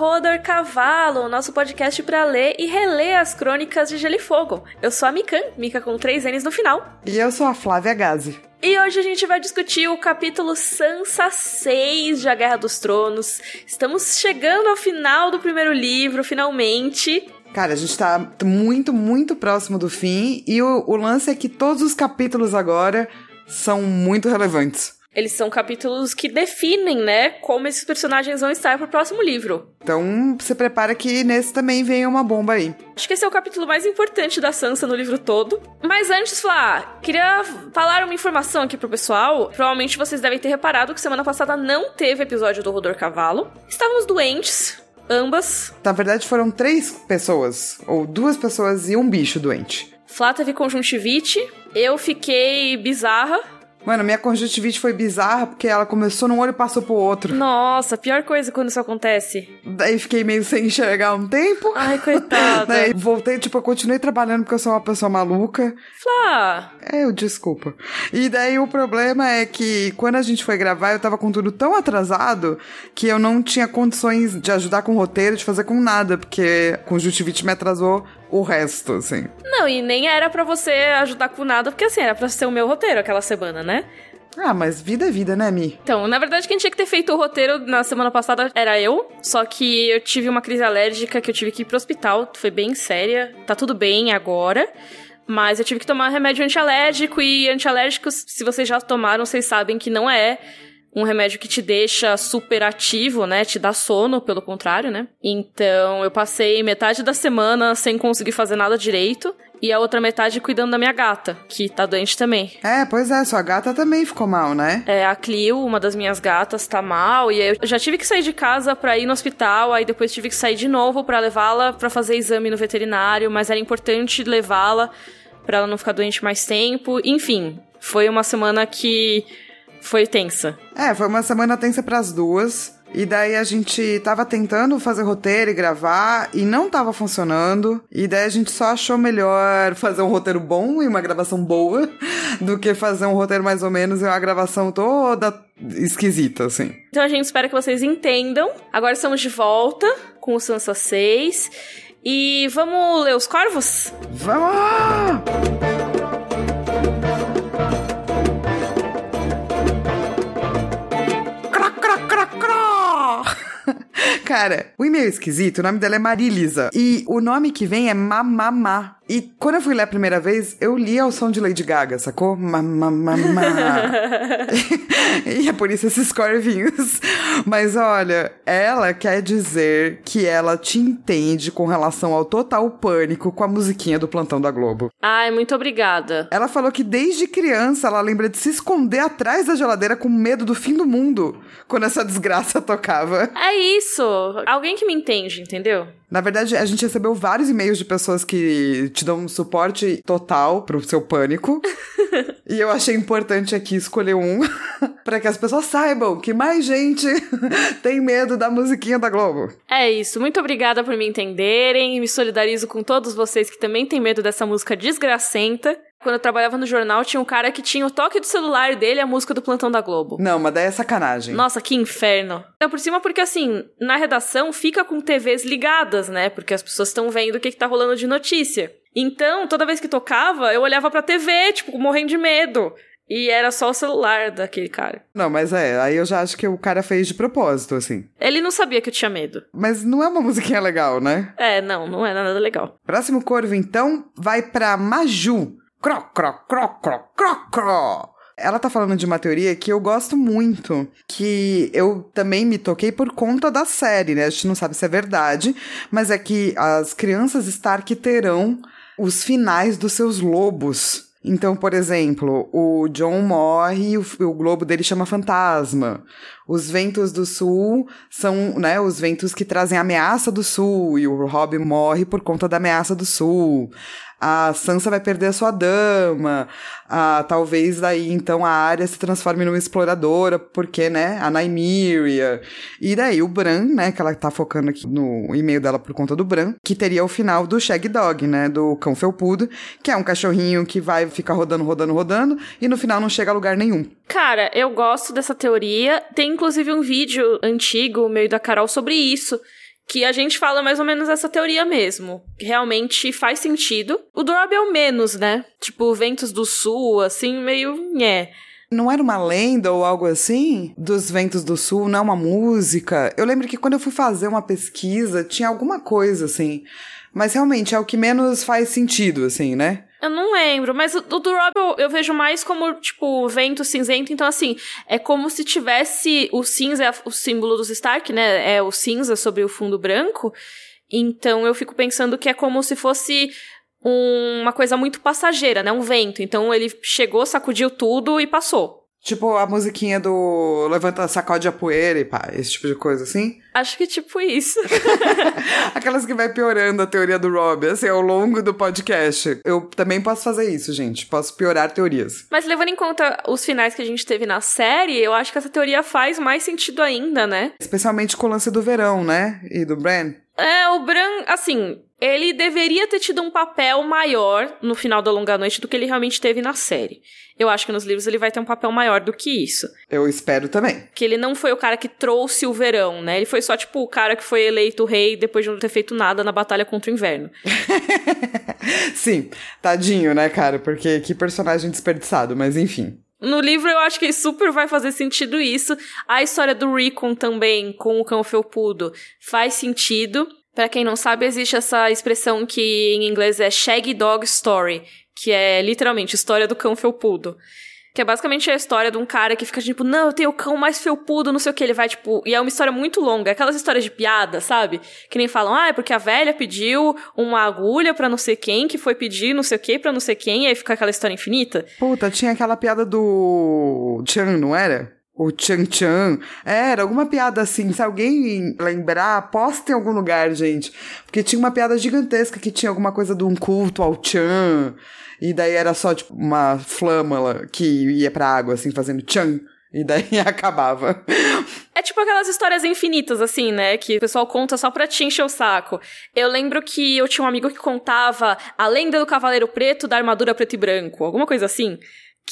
Rodor Cavalo, nosso podcast para ler e reler as crônicas de Gelo e Fogo. Eu sou a Mikan, Mika com três N's no final. E eu sou a Flávia Gazi. E hoje a gente vai discutir o capítulo Sansa 6 de A Guerra dos Tronos. Estamos chegando ao final do primeiro livro, finalmente. Cara, a gente tá muito, muito próximo do fim. E o, o lance é que todos os capítulos agora são muito relevantes. Eles são capítulos que definem, né, como esses personagens vão estar pro próximo livro. Então, se prepara que nesse também vem uma bomba aí. Acho que esse é o capítulo mais importante da Sansa no livro todo. Mas antes, Flá, queria falar uma informação aqui pro pessoal. Provavelmente vocês devem ter reparado que semana passada não teve episódio do Rodor Cavalo. Estávamos doentes, ambas. Na verdade, foram três pessoas, ou duas pessoas e um bicho doente. Flá teve conjuntivite, eu fiquei bizarra. Mano, minha conjuntivite foi bizarra porque ela começou num olho e passou pro outro. Nossa, pior coisa quando isso acontece. Daí fiquei meio sem enxergar um tempo. Ai, coitada. Daí voltei, tipo, eu continuei trabalhando porque eu sou uma pessoa maluca. Flá! É, eu desculpa. E daí o problema é que quando a gente foi gravar, eu tava com tudo tão atrasado que eu não tinha condições de ajudar com o roteiro, de fazer com nada, porque a conjuntivite me atrasou o resto, assim. Não, e nem era para você ajudar com nada, porque assim, era pra ser o meu roteiro aquela semana, né? Ah, mas vida é vida, né, Mi? Então, na verdade, quem tinha que ter feito o roteiro na semana passada era eu. Só que eu tive uma crise alérgica que eu tive que ir pro hospital. Foi bem séria. Tá tudo bem agora. Mas eu tive que tomar remédio antialérgico. E antialérgicos, se vocês já tomaram, vocês sabem que não é um remédio que te deixa super ativo, né? Te dá sono, pelo contrário, né? Então, eu passei metade da semana sem conseguir fazer nada direito. E a outra metade cuidando da minha gata, que tá doente também. É, pois é, sua gata também ficou mal, né? É, a Clio, uma das minhas gatas, tá mal. E eu já tive que sair de casa pra ir no hospital. Aí depois tive que sair de novo pra levá-la pra fazer exame no veterinário. Mas era importante levá-la pra ela não ficar doente mais tempo. Enfim, foi uma semana que foi tensa. É, foi uma semana tensa para as duas. E daí a gente tava tentando fazer roteiro e gravar e não tava funcionando. E daí a gente só achou melhor fazer um roteiro bom e uma gravação boa do que fazer um roteiro mais ou menos e uma gravação toda esquisita, assim. Então a gente espera que vocês entendam. Agora estamos de volta com o Sansa 6. E vamos ler os corvos? Vamos! Cara, o e-mail esquisito, o nome dela é Marilisa. E o nome que vem é Mamamá. E quando eu fui ler a primeira vez, eu li ao som de Lady Gaga, sacou? Mamamá. e é por isso esses corvinhos. Mas olha, ela quer dizer que ela te entende com relação ao total pânico com a musiquinha do plantão da Globo. Ai, muito obrigada. Ela falou que desde criança ela lembra de se esconder atrás da geladeira com medo do fim do mundo quando essa desgraça tocava. É isso. Alguém que me entende, entendeu? Na verdade, a gente recebeu vários e-mails de pessoas que te dão um suporte total pro seu pânico. e eu achei importante aqui escolher um para que as pessoas saibam que mais gente tem medo da musiquinha da Globo. É isso. Muito obrigada por me entenderem. Me solidarizo com todos vocês que também têm medo dessa música desgracenta. Quando eu trabalhava no jornal, tinha um cara que tinha o toque do celular dele a música do plantão da Globo. Não, mas daí é sacanagem. Nossa, que inferno. É por cima porque, assim, na redação fica com TVs ligadas, né? Porque as pessoas estão vendo o que, que tá rolando de notícia. Então, toda vez que tocava, eu olhava pra TV, tipo, morrendo de medo. E era só o celular daquele cara. Não, mas é, aí eu já acho que o cara fez de propósito, assim. Ele não sabia que eu tinha medo. Mas não é uma musiquinha legal, né? É, não, não é nada legal. Próximo corvo, então, vai pra Maju. Cro, cro, cro, cro, cro, cro. Ela tá falando de uma teoria que eu gosto muito, que eu também me toquei por conta da série, né? A gente não sabe se é verdade, mas é que as crianças Stark terão os finais dos seus lobos. Então, por exemplo, o John morre e o, o globo dele chama fantasma. Os ventos do sul são, né, os ventos que trazem a ameaça do sul e o Rob morre por conta da ameaça do sul. A Sansa vai perder a sua dama, a, talvez daí então a área se transforme numa exploradora, porque, né, a Nymeria. E daí o Bran, né, que ela tá focando aqui no e-mail dela por conta do Bran, que teria o final do Shag Dog, né, do cão felpudo, que é um cachorrinho que vai ficar rodando, rodando, rodando, e no final não chega a lugar nenhum. Cara, eu gosto dessa teoria. Tem inclusive um vídeo antigo, meio da Carol, sobre isso que a gente fala mais ou menos essa teoria mesmo. Realmente faz sentido. O do Rob é o menos, né? Tipo, Ventos do Sul, assim, meio. É. Não era uma lenda ou algo assim? Dos Ventos do Sul, não uma música? Eu lembro que quando eu fui fazer uma pesquisa, tinha alguma coisa assim. Mas realmente é o que menos faz sentido, assim, né? Eu não lembro, mas o, do Rob eu, eu, vejo mais como, tipo, vento cinzento. Então, assim, é como se tivesse o cinza, é o símbolo dos Stark, né? É o cinza sobre o fundo branco. Então, eu fico pensando que é como se fosse um, uma coisa muito passageira, né? Um vento. Então, ele chegou, sacudiu tudo e passou. Tipo a musiquinha do Levanta, sacode a poeira e pá, esse tipo de coisa assim? Acho que tipo isso. Aquelas que vai piorando a teoria do Rob, assim, ao longo do podcast. Eu também posso fazer isso, gente. Posso piorar teorias. Mas levando em conta os finais que a gente teve na série, eu acho que essa teoria faz mais sentido ainda, né? Especialmente com o lance do verão, né? E do Bran. É, o Bran, assim, ele deveria ter tido um papel maior no final da Longa Noite do que ele realmente teve na série. Eu acho que nos livros ele vai ter um papel maior do que isso. Eu espero também. Que ele não foi o cara que trouxe o verão, né? Ele foi só, tipo, o cara que foi eleito rei depois de não ter feito nada na batalha contra o inverno. Sim, tadinho, né, cara? Porque que personagem desperdiçado, mas enfim. No livro eu acho que super vai fazer sentido isso. A história do Rickon também, com o cão felpudo, faz sentido. Para quem não sabe, existe essa expressão que em inglês é Shaggy Dog Story, que é literalmente história do cão felpudo. Que é basicamente a história de um cara que fica tipo, não, eu tenho o cão mais felpudo, não sei o que. Ele vai, tipo. E é uma história muito longa. Aquelas histórias de piada, sabe? Que nem falam, ah, é porque a velha pediu uma agulha para não sei quem, que foi pedir não sei o que pra não sei quem, e aí fica aquela história infinita. Puta, tinha aquela piada do. Chan, não era? O Chan Chan. É, era alguma piada assim. Se alguém lembrar, posta em algum lugar, gente. Porque tinha uma piada gigantesca que tinha alguma coisa de um culto ao Chan. E daí era só, tipo, uma flâmula que ia pra água, assim, fazendo tchan. E daí acabava. É tipo aquelas histórias infinitas, assim, né? Que o pessoal conta só pra te encher o saco. Eu lembro que eu tinha um amigo que contava a lenda do Cavaleiro Preto da armadura preto e branco, alguma coisa assim.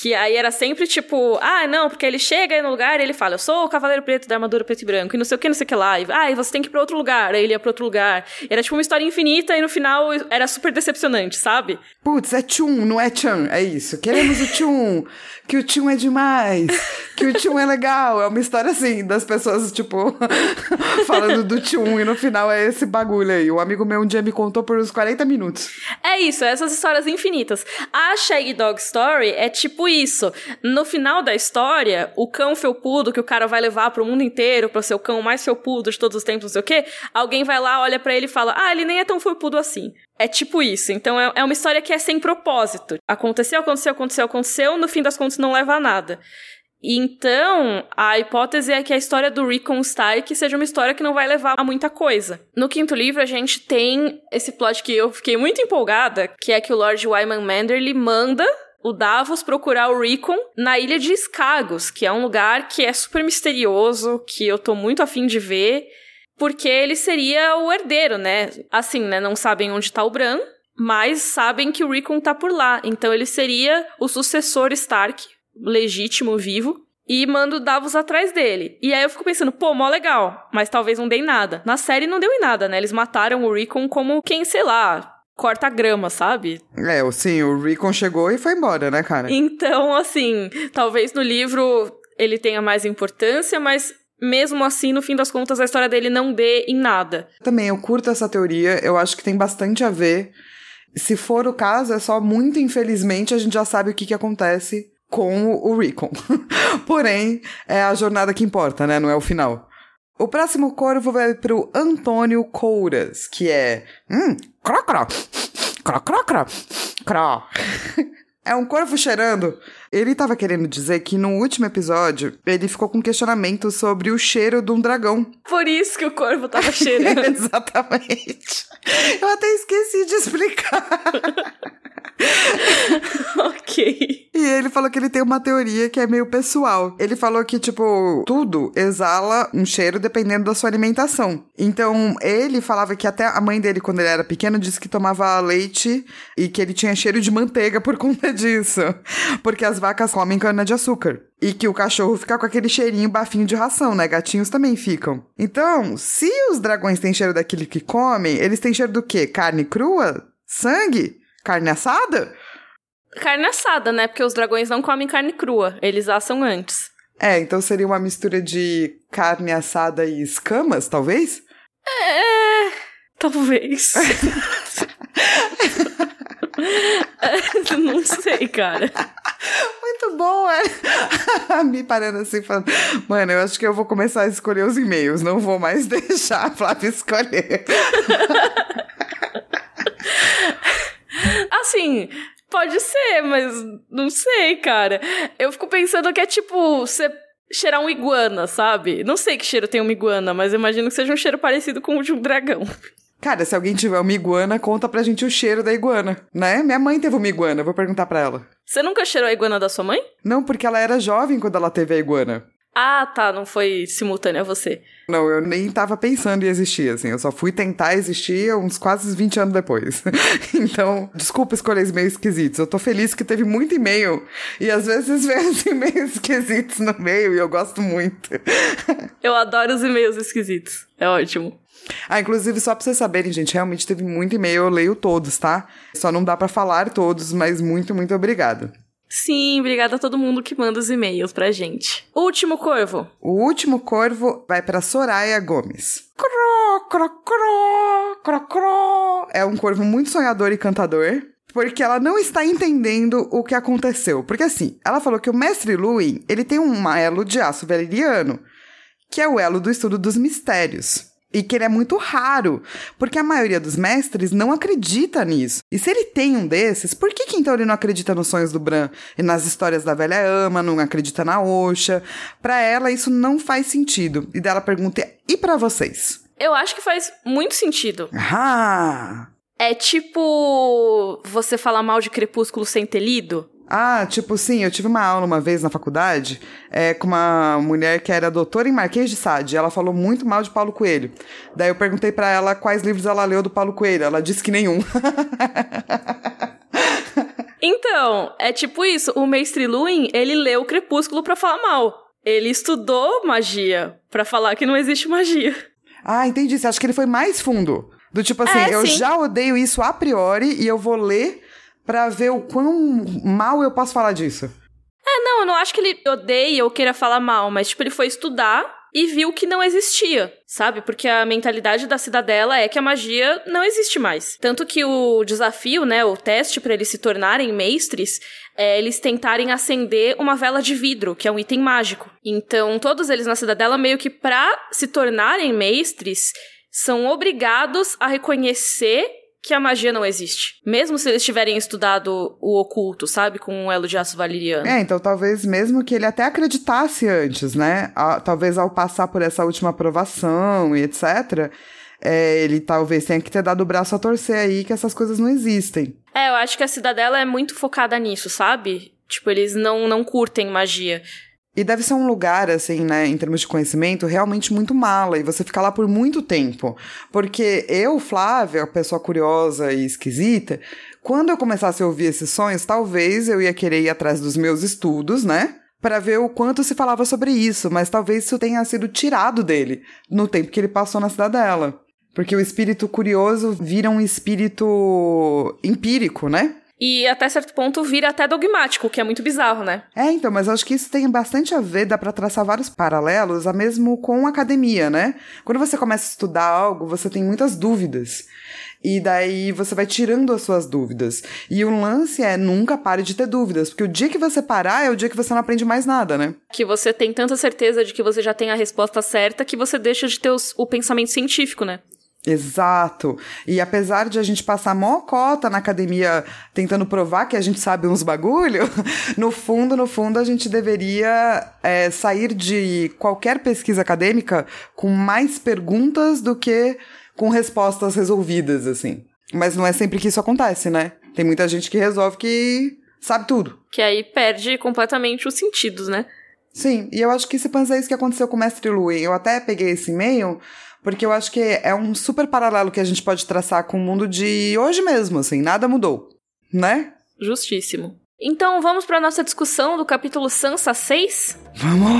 Que aí era sempre tipo, ah, não, porque ele chega aí no lugar e ele fala, eu sou o Cavaleiro Preto da armadura preto e branco, e não sei o que, não sei o que lá. E, ah, e você tem que ir pra outro lugar. Aí ele ia pra outro lugar. E era tipo uma história infinita e no final era super decepcionante, sabe? Putz, é Tchum, não é Chan, é isso. Queremos o Tchum, que o Tchum é demais, que o Tchum é legal. É uma história assim, das pessoas, tipo, falando do Tchum, e no final é esse bagulho aí. Um amigo meu um dia me contou por uns 40 minutos. É isso, essas histórias infinitas. A Shaggy Dog Story é tipo isso. No final da história, o cão felpudo que o cara vai levar pro mundo inteiro, para ser o cão mais felpudo de todos os tempos, não sei o quê, alguém vai lá, olha para ele e fala: Ah, ele nem é tão felpudo assim. É tipo isso. Então é, é uma história que é sem propósito. Aconteceu, aconteceu, aconteceu, aconteceu, no fim das contas não leva a nada. Então, a hipótese é que a história do Rickon Stark seja uma história que não vai levar a muita coisa. No quinto livro, a gente tem esse plot que eu fiquei muito empolgada, que é que o Lord Wyman Manderly manda o Davos procurar o Rickon na ilha de Skagos, que é um lugar que é super misterioso, que eu tô muito afim de ver, porque ele seria o herdeiro, né? Assim, né? Não sabem onde tá o Bran, mas sabem que o Rickon tá por lá. Então ele seria o sucessor Stark, legítimo, vivo. E manda o Davos atrás dele. E aí eu fico pensando, pô, mó legal, mas talvez não dê em nada. Na série não deu em nada, né? Eles mataram o Rickon como quem, sei lá, corta grama, sabe? É, sim, o Rickon chegou e foi embora, né, cara? Então, assim, talvez no livro ele tenha mais importância, mas mesmo assim, no fim das contas, a história dele não dê em nada. Também, eu curto essa teoria, eu acho que tem bastante a ver. Se for o caso, é só muito infelizmente a gente já sabe o que, que acontece com o Rickon. Porém, é a jornada que importa, né? Não é o final. O próximo corvo vai pro Antônio Couras, que é. Hum, cro, cro, cro, cro, cro, cro. É um corvo cheirando. Ele tava querendo dizer que no último episódio ele ficou com questionamento sobre o cheiro de um dragão. Por isso que o corvo tava cheirando. Exatamente. Eu até esqueci de explicar. ele falou que ele tem uma teoria que é meio pessoal. Ele falou que, tipo, tudo exala um cheiro dependendo da sua alimentação. Então, ele falava que até a mãe dele, quando ele era pequeno, disse que tomava leite e que ele tinha cheiro de manteiga por conta disso. Porque as vacas comem cana-de-açúcar. E que o cachorro fica com aquele cheirinho bafinho de ração, né? Gatinhos também ficam. Então, se os dragões têm cheiro daquilo que comem, eles têm cheiro do quê? Carne crua? Sangue? Carne assada? Carne assada, né? Porque os dragões não comem carne crua, eles assam antes. É, então seria uma mistura de carne assada e escamas, talvez? É. Talvez. não sei, cara. Muito bom, é. Me parando assim, falando, mano, eu acho que eu vou começar a escolher os e-mails, não vou mais deixar a Flávia escolher. Assim, pode ser, mas não sei, cara. Eu fico pensando que é tipo, você cheirar um iguana, sabe? Não sei que cheiro tem uma iguana, mas eu imagino que seja um cheiro parecido com o de um dragão. Cara, se alguém tiver uma iguana, conta pra gente o cheiro da iguana, né? Minha mãe teve uma iguana, vou perguntar pra ela. Você nunca cheirou a iguana da sua mãe? Não, porque ela era jovem quando ela teve a iguana. Ah, tá, não foi simultâneo a você. Não, eu nem tava pensando em existir, assim. Eu só fui tentar existir uns quase 20 anos depois. então, desculpa escolher os e-mails esquisitos. Eu tô feliz que teve muito e-mail. E às vezes vem os e-mails esquisitos no meio e eu gosto muito. eu adoro os e-mails esquisitos. É ótimo. Ah, inclusive, só pra vocês saberem, gente, realmente teve muito e-mail, eu leio todos, tá? Só não dá para falar todos, mas muito, muito obrigada. Sim, obrigada a todo mundo que manda os e-mails pra gente. Último corvo. O último corvo vai para Soraya Gomes. Cro, cro, cro, cro, cro. É um corvo muito sonhador e cantador. Porque ela não está entendendo o que aconteceu. Porque assim, ela falou que o mestre Luin, ele tem um elo de aço valeriano, que é o elo do estudo dos mistérios. E que ele é muito raro, porque a maioria dos mestres não acredita nisso. E se ele tem um desses, por que, que então ele não acredita nos sonhos do Bran e nas histórias da velha ama, não acredita na Osha? Para ela isso não faz sentido. E dela pergunta: "E para vocês?" Eu acho que faz muito sentido. Ah! É tipo você falar mal de Crepúsculo sem ter lido. Ah, tipo, sim, eu tive uma aula uma vez na faculdade é, com uma mulher que era doutora em Marquês de Sade. Ela falou muito mal de Paulo Coelho. Daí eu perguntei para ela quais livros ela leu do Paulo Coelho. Ela disse que nenhum. então, é tipo isso. O Mestre Luin, ele leu o Crepúsculo pra falar mal. Ele estudou magia para falar que não existe magia. Ah, entendi. Você acha que ele foi mais fundo? Do tipo assim, é, eu já odeio isso a priori e eu vou ler para ver o quão mal eu posso falar disso. É, não, eu não acho que ele odeia ou queira falar mal, mas tipo, ele foi estudar e viu que não existia, sabe? Porque a mentalidade da cidadela é que a magia não existe mais. Tanto que o desafio, né, o teste para eles se tornarem mestres, é eles tentarem acender uma vela de vidro, que é um item mágico. Então, todos eles na cidadela meio que para se tornarem mestres, são obrigados a reconhecer que a magia não existe. Mesmo se eles tiverem estudado o oculto, sabe? Com um elo de aço valeriano. É, então talvez mesmo que ele até acreditasse antes, né? A, talvez ao passar por essa última aprovação e etc. É, ele talvez tenha que ter dado o braço a torcer aí que essas coisas não existem. É, eu acho que a cidadela é muito focada nisso, sabe? Tipo, eles não, não curtem magia. E deve ser um lugar, assim, né, em termos de conhecimento, realmente muito mala. E você fica lá por muito tempo. Porque eu, Flávia, pessoa curiosa e esquisita, quando eu começasse a ouvir esses sonhos, talvez eu ia querer ir atrás dos meus estudos, né? Para ver o quanto se falava sobre isso. Mas talvez isso tenha sido tirado dele no tempo que ele passou na cidadela. Porque o espírito curioso vira um espírito empírico, né? E até certo ponto vira até dogmático, que é muito bizarro, né? É, então, mas acho que isso tem bastante a ver, dá para traçar vários paralelos, a mesmo com a academia, né? Quando você começa a estudar algo, você tem muitas dúvidas. E daí você vai tirando as suas dúvidas. E o lance é nunca pare de ter dúvidas, porque o dia que você parar é o dia que você não aprende mais nada, né? Que você tem tanta certeza de que você já tem a resposta certa que você deixa de ter os, o pensamento científico, né? Exato. E apesar de a gente passar mó cota na academia tentando provar que a gente sabe uns bagulho, no fundo, no fundo, a gente deveria é, sair de qualquer pesquisa acadêmica com mais perguntas do que com respostas resolvidas, assim. Mas não é sempre que isso acontece, né? Tem muita gente que resolve que sabe tudo. Que aí perde completamente os sentidos, né? Sim, e eu acho que esse Panza é isso que aconteceu com o Mestre Lui. Eu até peguei esse e-mail porque eu acho que é um super paralelo que a gente pode traçar com o mundo de hoje mesmo, assim, nada mudou, né? Justíssimo. Então vamos para nossa discussão do capítulo Sansa 6? Vamos!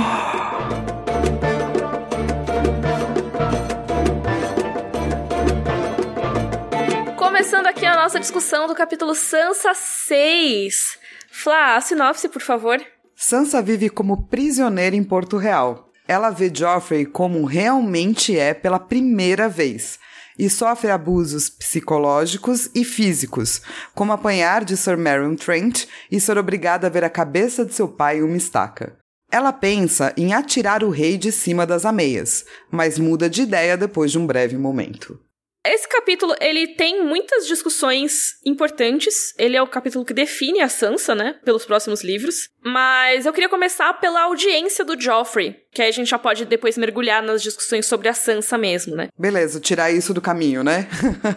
Começando aqui a nossa discussão do capítulo Sansa 6. Flá, a sinopse, por favor. Sansa vive como prisioneira em Porto Real. Ela vê Joffrey como realmente é pela primeira vez e sofre abusos psicológicos e físicos, como apanhar de Sir Marion Trent e ser obrigada a ver a cabeça de seu pai em uma estaca. Ela pensa em atirar o rei de cima das ameias, mas muda de ideia depois de um breve momento. Esse capítulo, ele tem muitas discussões importantes. Ele é o capítulo que define a Sansa, né, pelos próximos livros. Mas eu queria começar pela audiência do Joffrey, que aí a gente já pode depois mergulhar nas discussões sobre a Sansa mesmo, né? Beleza, tirar isso do caminho, né?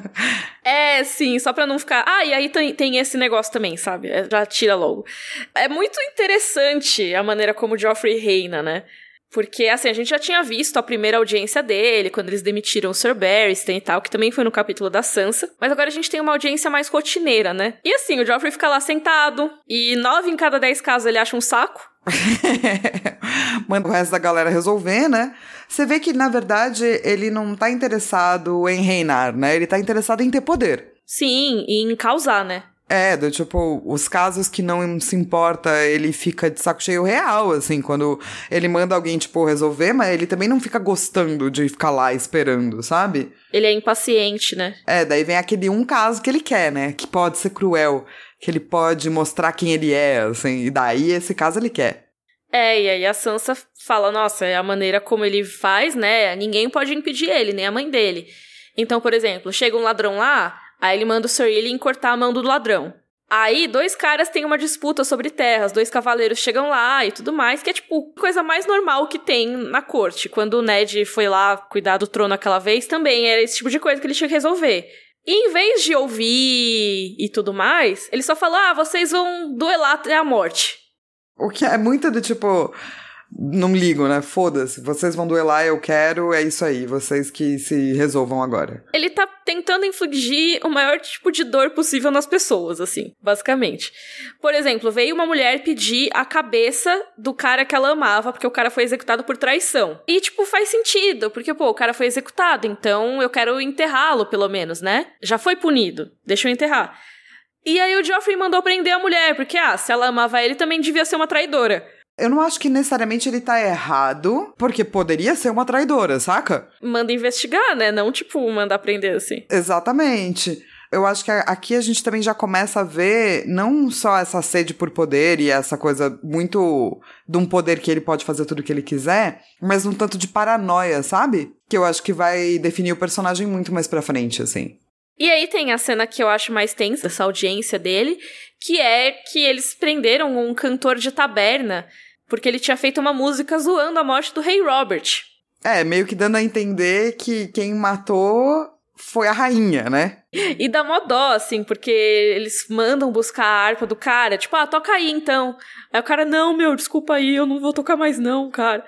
é, sim, só pra não ficar. Ah, e aí tem, tem esse negócio também, sabe? É, já tira logo. É muito interessante a maneira como o Joffrey reina, né? Porque, assim, a gente já tinha visto a primeira audiência dele, quando eles demitiram o Sir Barristan e tal, que também foi no capítulo da Sansa. Mas agora a gente tem uma audiência mais rotineira, né? E assim, o Joffrey fica lá sentado, e nove em cada dez casos ele acha um saco. Manda o resto da galera resolver, né? Você vê que, na verdade, ele não tá interessado em reinar, né? Ele tá interessado em ter poder. Sim, e em causar, né? É, do tipo, os casos que não se importa, ele fica de saco cheio real, assim, quando ele manda alguém, tipo, resolver, mas ele também não fica gostando de ficar lá esperando, sabe? Ele é impaciente, né? É, daí vem aquele um caso que ele quer, né? Que pode ser cruel, que ele pode mostrar quem ele é, assim, e daí esse caso ele quer. É, e aí a Sansa fala, nossa, é a maneira como ele faz, né? Ninguém pode impedir ele, nem a mãe dele. Então, por exemplo, chega um ladrão lá, Aí ele manda o Sir Ian cortar a mão do ladrão. Aí, dois caras têm uma disputa sobre terras, dois cavaleiros chegam lá e tudo mais, que é tipo coisa mais normal que tem na corte. Quando o Ned foi lá cuidar do trono aquela vez, também era esse tipo de coisa que ele tinha que resolver. E em vez de ouvir e tudo mais, ele só fala: ah, vocês vão duelar até a morte. O que é muito do tipo não ligo, né? Foda-se. Vocês vão duelar, eu quero, é isso aí. Vocês que se resolvam agora. Ele tá tentando infligir o maior tipo de dor possível nas pessoas, assim, basicamente. Por exemplo, veio uma mulher pedir a cabeça do cara que ela amava, porque o cara foi executado por traição. E, tipo, faz sentido, porque, pô, o cara foi executado, então eu quero enterrá-lo, pelo menos, né? Já foi punido, deixa eu enterrar. E aí o Geoffrey mandou prender a mulher, porque, ah, se ela amava ele, também devia ser uma traidora. Eu não acho que necessariamente ele tá errado, porque poderia ser uma traidora, saca? Manda investigar, né? Não, tipo, mandar prender assim. Exatamente. Eu acho que aqui a gente também já começa a ver não só essa sede por poder e essa coisa muito de um poder que ele pode fazer tudo o que ele quiser, mas um tanto de paranoia, sabe? Que eu acho que vai definir o personagem muito mais pra frente, assim. E aí tem a cena que eu acho mais tensa, essa audiência dele, que é que eles prenderam um cantor de taberna porque ele tinha feito uma música zoando a morte do rei Robert. É, meio que dando a entender que quem matou foi a rainha, né? E dá mó dó, assim, porque eles mandam buscar a harpa do cara, tipo, ah, toca aí então. Aí o cara, não, meu, desculpa aí, eu não vou tocar mais não, cara.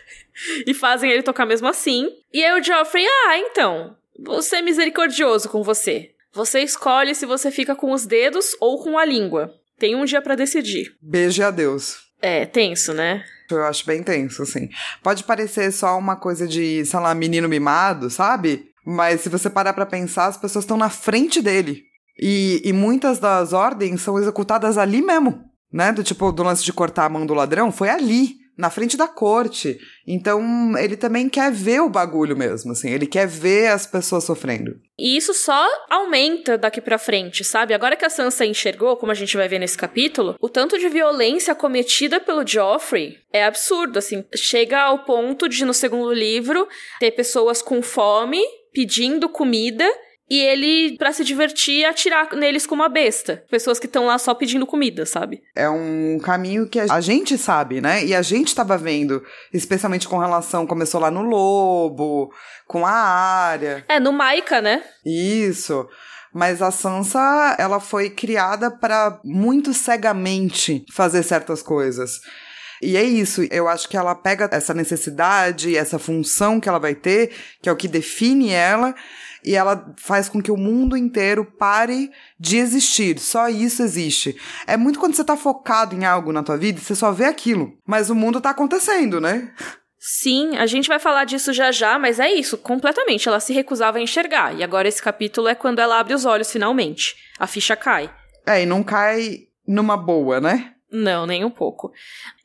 e fazem ele tocar mesmo assim. E aí o Geoffrey, ah, então, vou ser misericordioso com você. Você escolhe se você fica com os dedos ou com a língua. Tem um dia para decidir. Beijo a Deus. É, tenso, né? Eu acho bem tenso, assim. Pode parecer só uma coisa de, sei lá, menino mimado, sabe? Mas se você parar pra pensar, as pessoas estão na frente dele. E, e muitas das ordens são executadas ali mesmo, né? Do tipo, do lance de cortar a mão do ladrão, foi ali na frente da corte. Então, ele também quer ver o bagulho mesmo, assim, ele quer ver as pessoas sofrendo. E isso só aumenta daqui para frente, sabe? Agora que a Sansa enxergou, como a gente vai ver nesse capítulo, o tanto de violência cometida pelo Joffrey é absurdo, assim. Chega ao ponto de, no segundo livro, ter pessoas com fome pedindo comida e ele, para se divertir, atirar neles como uma besta. Pessoas que estão lá só pedindo comida, sabe? É um caminho que a gente sabe, né? E a gente tava vendo, especialmente com relação, começou lá no Lobo, com a área. É, no Maika, né? Isso. Mas a Sansa, ela foi criada para muito cegamente fazer certas coisas. E é isso, eu acho que ela pega essa necessidade, essa função que ela vai ter, que é o que define ela, e ela faz com que o mundo inteiro pare de existir. Só isso existe. É muito quando você tá focado em algo na tua vida, você só vê aquilo. Mas o mundo tá acontecendo, né? Sim, a gente vai falar disso já já, mas é isso, completamente. Ela se recusava a enxergar. E agora esse capítulo é quando ela abre os olhos finalmente. A ficha cai. É, e não cai numa boa, né? Não, nem um pouco.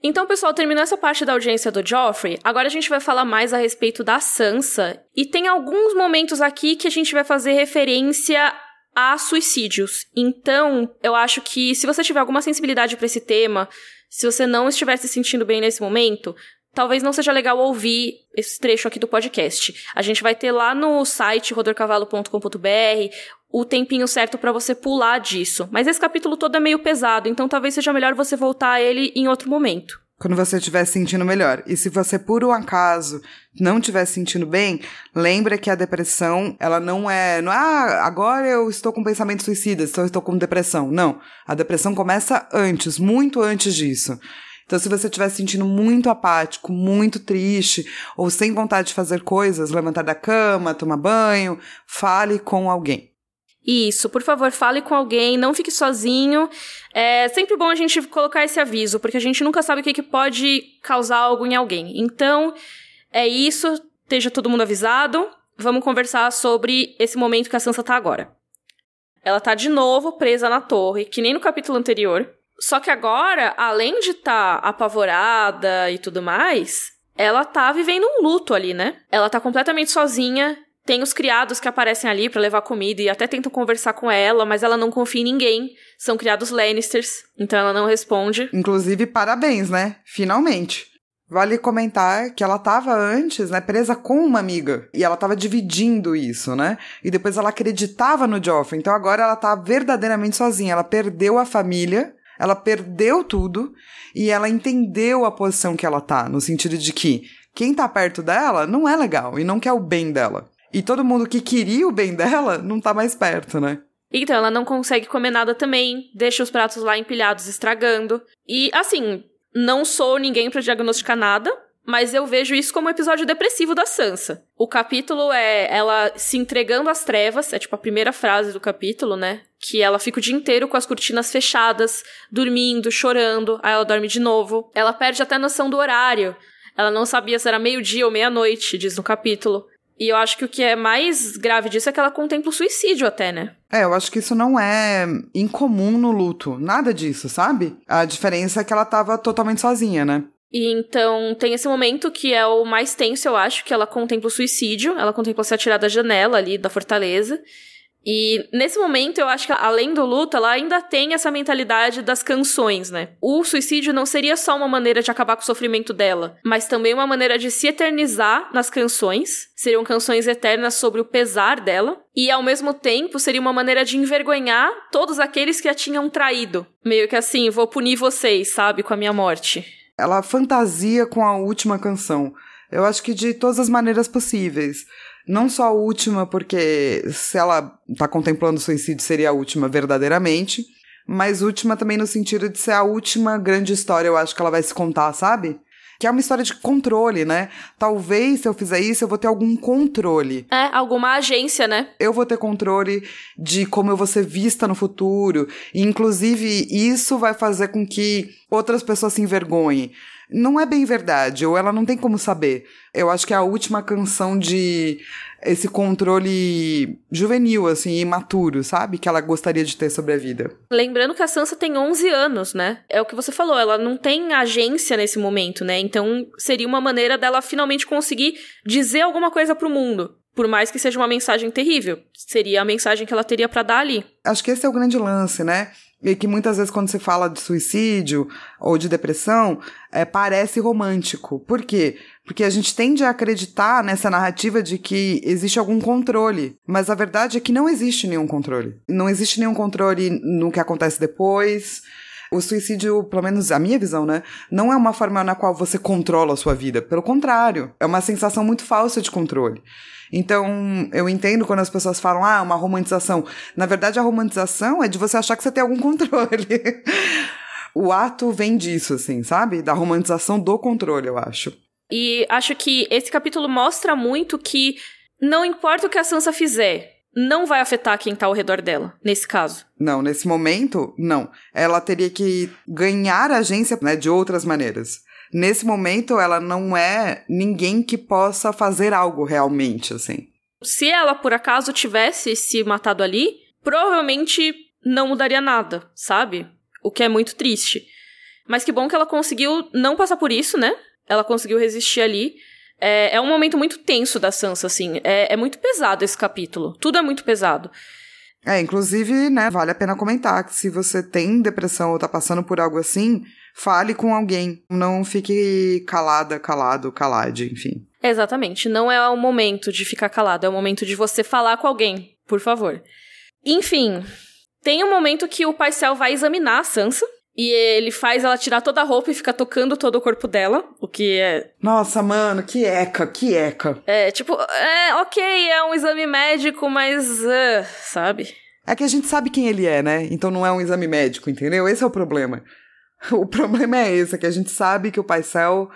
Então, pessoal, terminou essa parte da audiência do Joffrey. Agora a gente vai falar mais a respeito da Sansa. E tem alguns momentos aqui que a gente vai fazer referência a suicídios. Então, eu acho que se você tiver alguma sensibilidade para esse tema, se você não estiver se sentindo bem nesse momento, talvez não seja legal ouvir esse trecho aqui do podcast. A gente vai ter lá no site rodorcavalo.com.br o tempinho certo para você pular disso. Mas esse capítulo todo é meio pesado, então talvez seja melhor você voltar a ele em outro momento. Quando você estiver sentindo melhor. E se você, por um acaso, não estiver sentindo bem, lembra que a depressão, ela não é, não é, ah, agora eu estou com pensamento suicida, então eu estou com depressão. Não. A depressão começa antes, muito antes disso. Então, se você estiver se sentindo muito apático, muito triste, ou sem vontade de fazer coisas, levantar da cama, tomar banho, fale com alguém. Isso, por favor, fale com alguém, não fique sozinho. É sempre bom a gente colocar esse aviso, porque a gente nunca sabe o que, que pode causar algo em alguém. Então, é isso, esteja todo mundo avisado. Vamos conversar sobre esse momento que a Sansa tá agora. Ela tá de novo presa na torre, que nem no capítulo anterior. Só que agora, além de estar tá apavorada e tudo mais, ela tá vivendo um luto ali, né? Ela tá completamente sozinha, tem os criados que aparecem ali para levar comida e até tentam conversar com ela, mas ela não confia em ninguém. São criados Lannisters, então ela não responde. Inclusive, parabéns, né? Finalmente. Vale comentar que ela estava antes, né, presa com uma amiga. E ela estava dividindo isso, né? E depois ela acreditava no Joffrey. Então agora ela tá verdadeiramente sozinha. Ela perdeu a família, ela perdeu tudo e ela entendeu a posição que ela tá, no sentido de que quem tá perto dela não é legal e não quer o bem dela. E todo mundo que queria o bem dela não tá mais perto, né? Então, ela não consegue comer nada também, deixa os pratos lá empilhados estragando. E, assim, não sou ninguém para diagnosticar nada, mas eu vejo isso como um episódio depressivo da Sansa. O capítulo é ela se entregando às trevas, é tipo a primeira frase do capítulo, né? Que ela fica o dia inteiro com as cortinas fechadas, dormindo, chorando, aí ela dorme de novo. Ela perde até a noção do horário. Ela não sabia se era meio-dia ou meia-noite, diz no capítulo. E eu acho que o que é mais grave disso é que ela contempla o suicídio até, né? É, eu acho que isso não é incomum no luto. Nada disso, sabe? A diferença é que ela tava totalmente sozinha, né? E então tem esse momento que é o mais tenso, eu acho, que ela contempla o suicídio, ela contempla se atirar da janela ali da fortaleza. E nesse momento, eu acho que além do luto, ela ainda tem essa mentalidade das canções, né? O suicídio não seria só uma maneira de acabar com o sofrimento dela, mas também uma maneira de se eternizar nas canções. Seriam canções eternas sobre o pesar dela. E ao mesmo tempo, seria uma maneira de envergonhar todos aqueles que a tinham traído. Meio que assim, vou punir vocês, sabe, com a minha morte. Ela fantasia com a última canção. Eu acho que de todas as maneiras possíveis. Não só a última, porque se ela tá contemplando o suicídio seria a última verdadeiramente, mas última também no sentido de ser a última grande história, eu acho que ela vai se contar, sabe? Que é uma história de controle, né? Talvez se eu fizer isso, eu vou ter algum controle. É, alguma agência, né? Eu vou ter controle de como eu vou ser vista no futuro. E, inclusive, isso vai fazer com que outras pessoas se envergonhem não é bem verdade, ou ela não tem como saber. Eu acho que é a última canção de esse controle juvenil, assim, imaturo, sabe? Que ela gostaria de ter sobre a vida. Lembrando que a Sansa tem 11 anos, né? É o que você falou, ela não tem agência nesse momento, né? Então seria uma maneira dela finalmente conseguir dizer alguma coisa pro mundo. Por mais que seja uma mensagem terrível, seria a mensagem que ela teria para dar ali. Acho que esse é o grande lance, né? E que muitas vezes quando se fala de suicídio ou de depressão, é, parece romântico. Por quê? Porque a gente tende a acreditar nessa narrativa de que existe algum controle, mas a verdade é que não existe nenhum controle. Não existe nenhum controle no que acontece depois. O suicídio, pelo menos a minha visão, né? Não é uma forma na qual você controla a sua vida. Pelo contrário, é uma sensação muito falsa de controle. Então, eu entendo quando as pessoas falam, ah, uma romantização. Na verdade, a romantização é de você achar que você tem algum controle. o ato vem disso, assim, sabe? Da romantização do controle, eu acho. E acho que esse capítulo mostra muito que não importa o que a Sansa fizer, não vai afetar quem tá ao redor dela, nesse caso. Não, nesse momento, não. Ela teria que ganhar a agência né, de outras maneiras. Nesse momento, ela não é ninguém que possa fazer algo realmente, assim. Se ela, por acaso, tivesse se matado ali, provavelmente não mudaria nada, sabe? O que é muito triste. Mas que bom que ela conseguiu não passar por isso, né? Ela conseguiu resistir ali. É, é um momento muito tenso da Sansa, assim. É, é muito pesado esse capítulo. Tudo é muito pesado. É, inclusive, né, vale a pena comentar que se você tem depressão ou tá passando por algo assim, fale com alguém. Não fique calada, calado, calade, enfim. Exatamente. Não é o momento de ficar calado, é o momento de você falar com alguém, por favor. Enfim, tem um momento que o Paisel vai examinar a Sansa. E ele faz ela tirar toda a roupa e fica tocando todo o corpo dela, o que é. Nossa, mano, que eca, que eca. É, tipo, é, ok, é um exame médico, mas. Uh, sabe? É que a gente sabe quem ele é, né? Então não é um exame médico, entendeu? Esse é o problema. O problema é esse, é que a gente sabe que o Paisel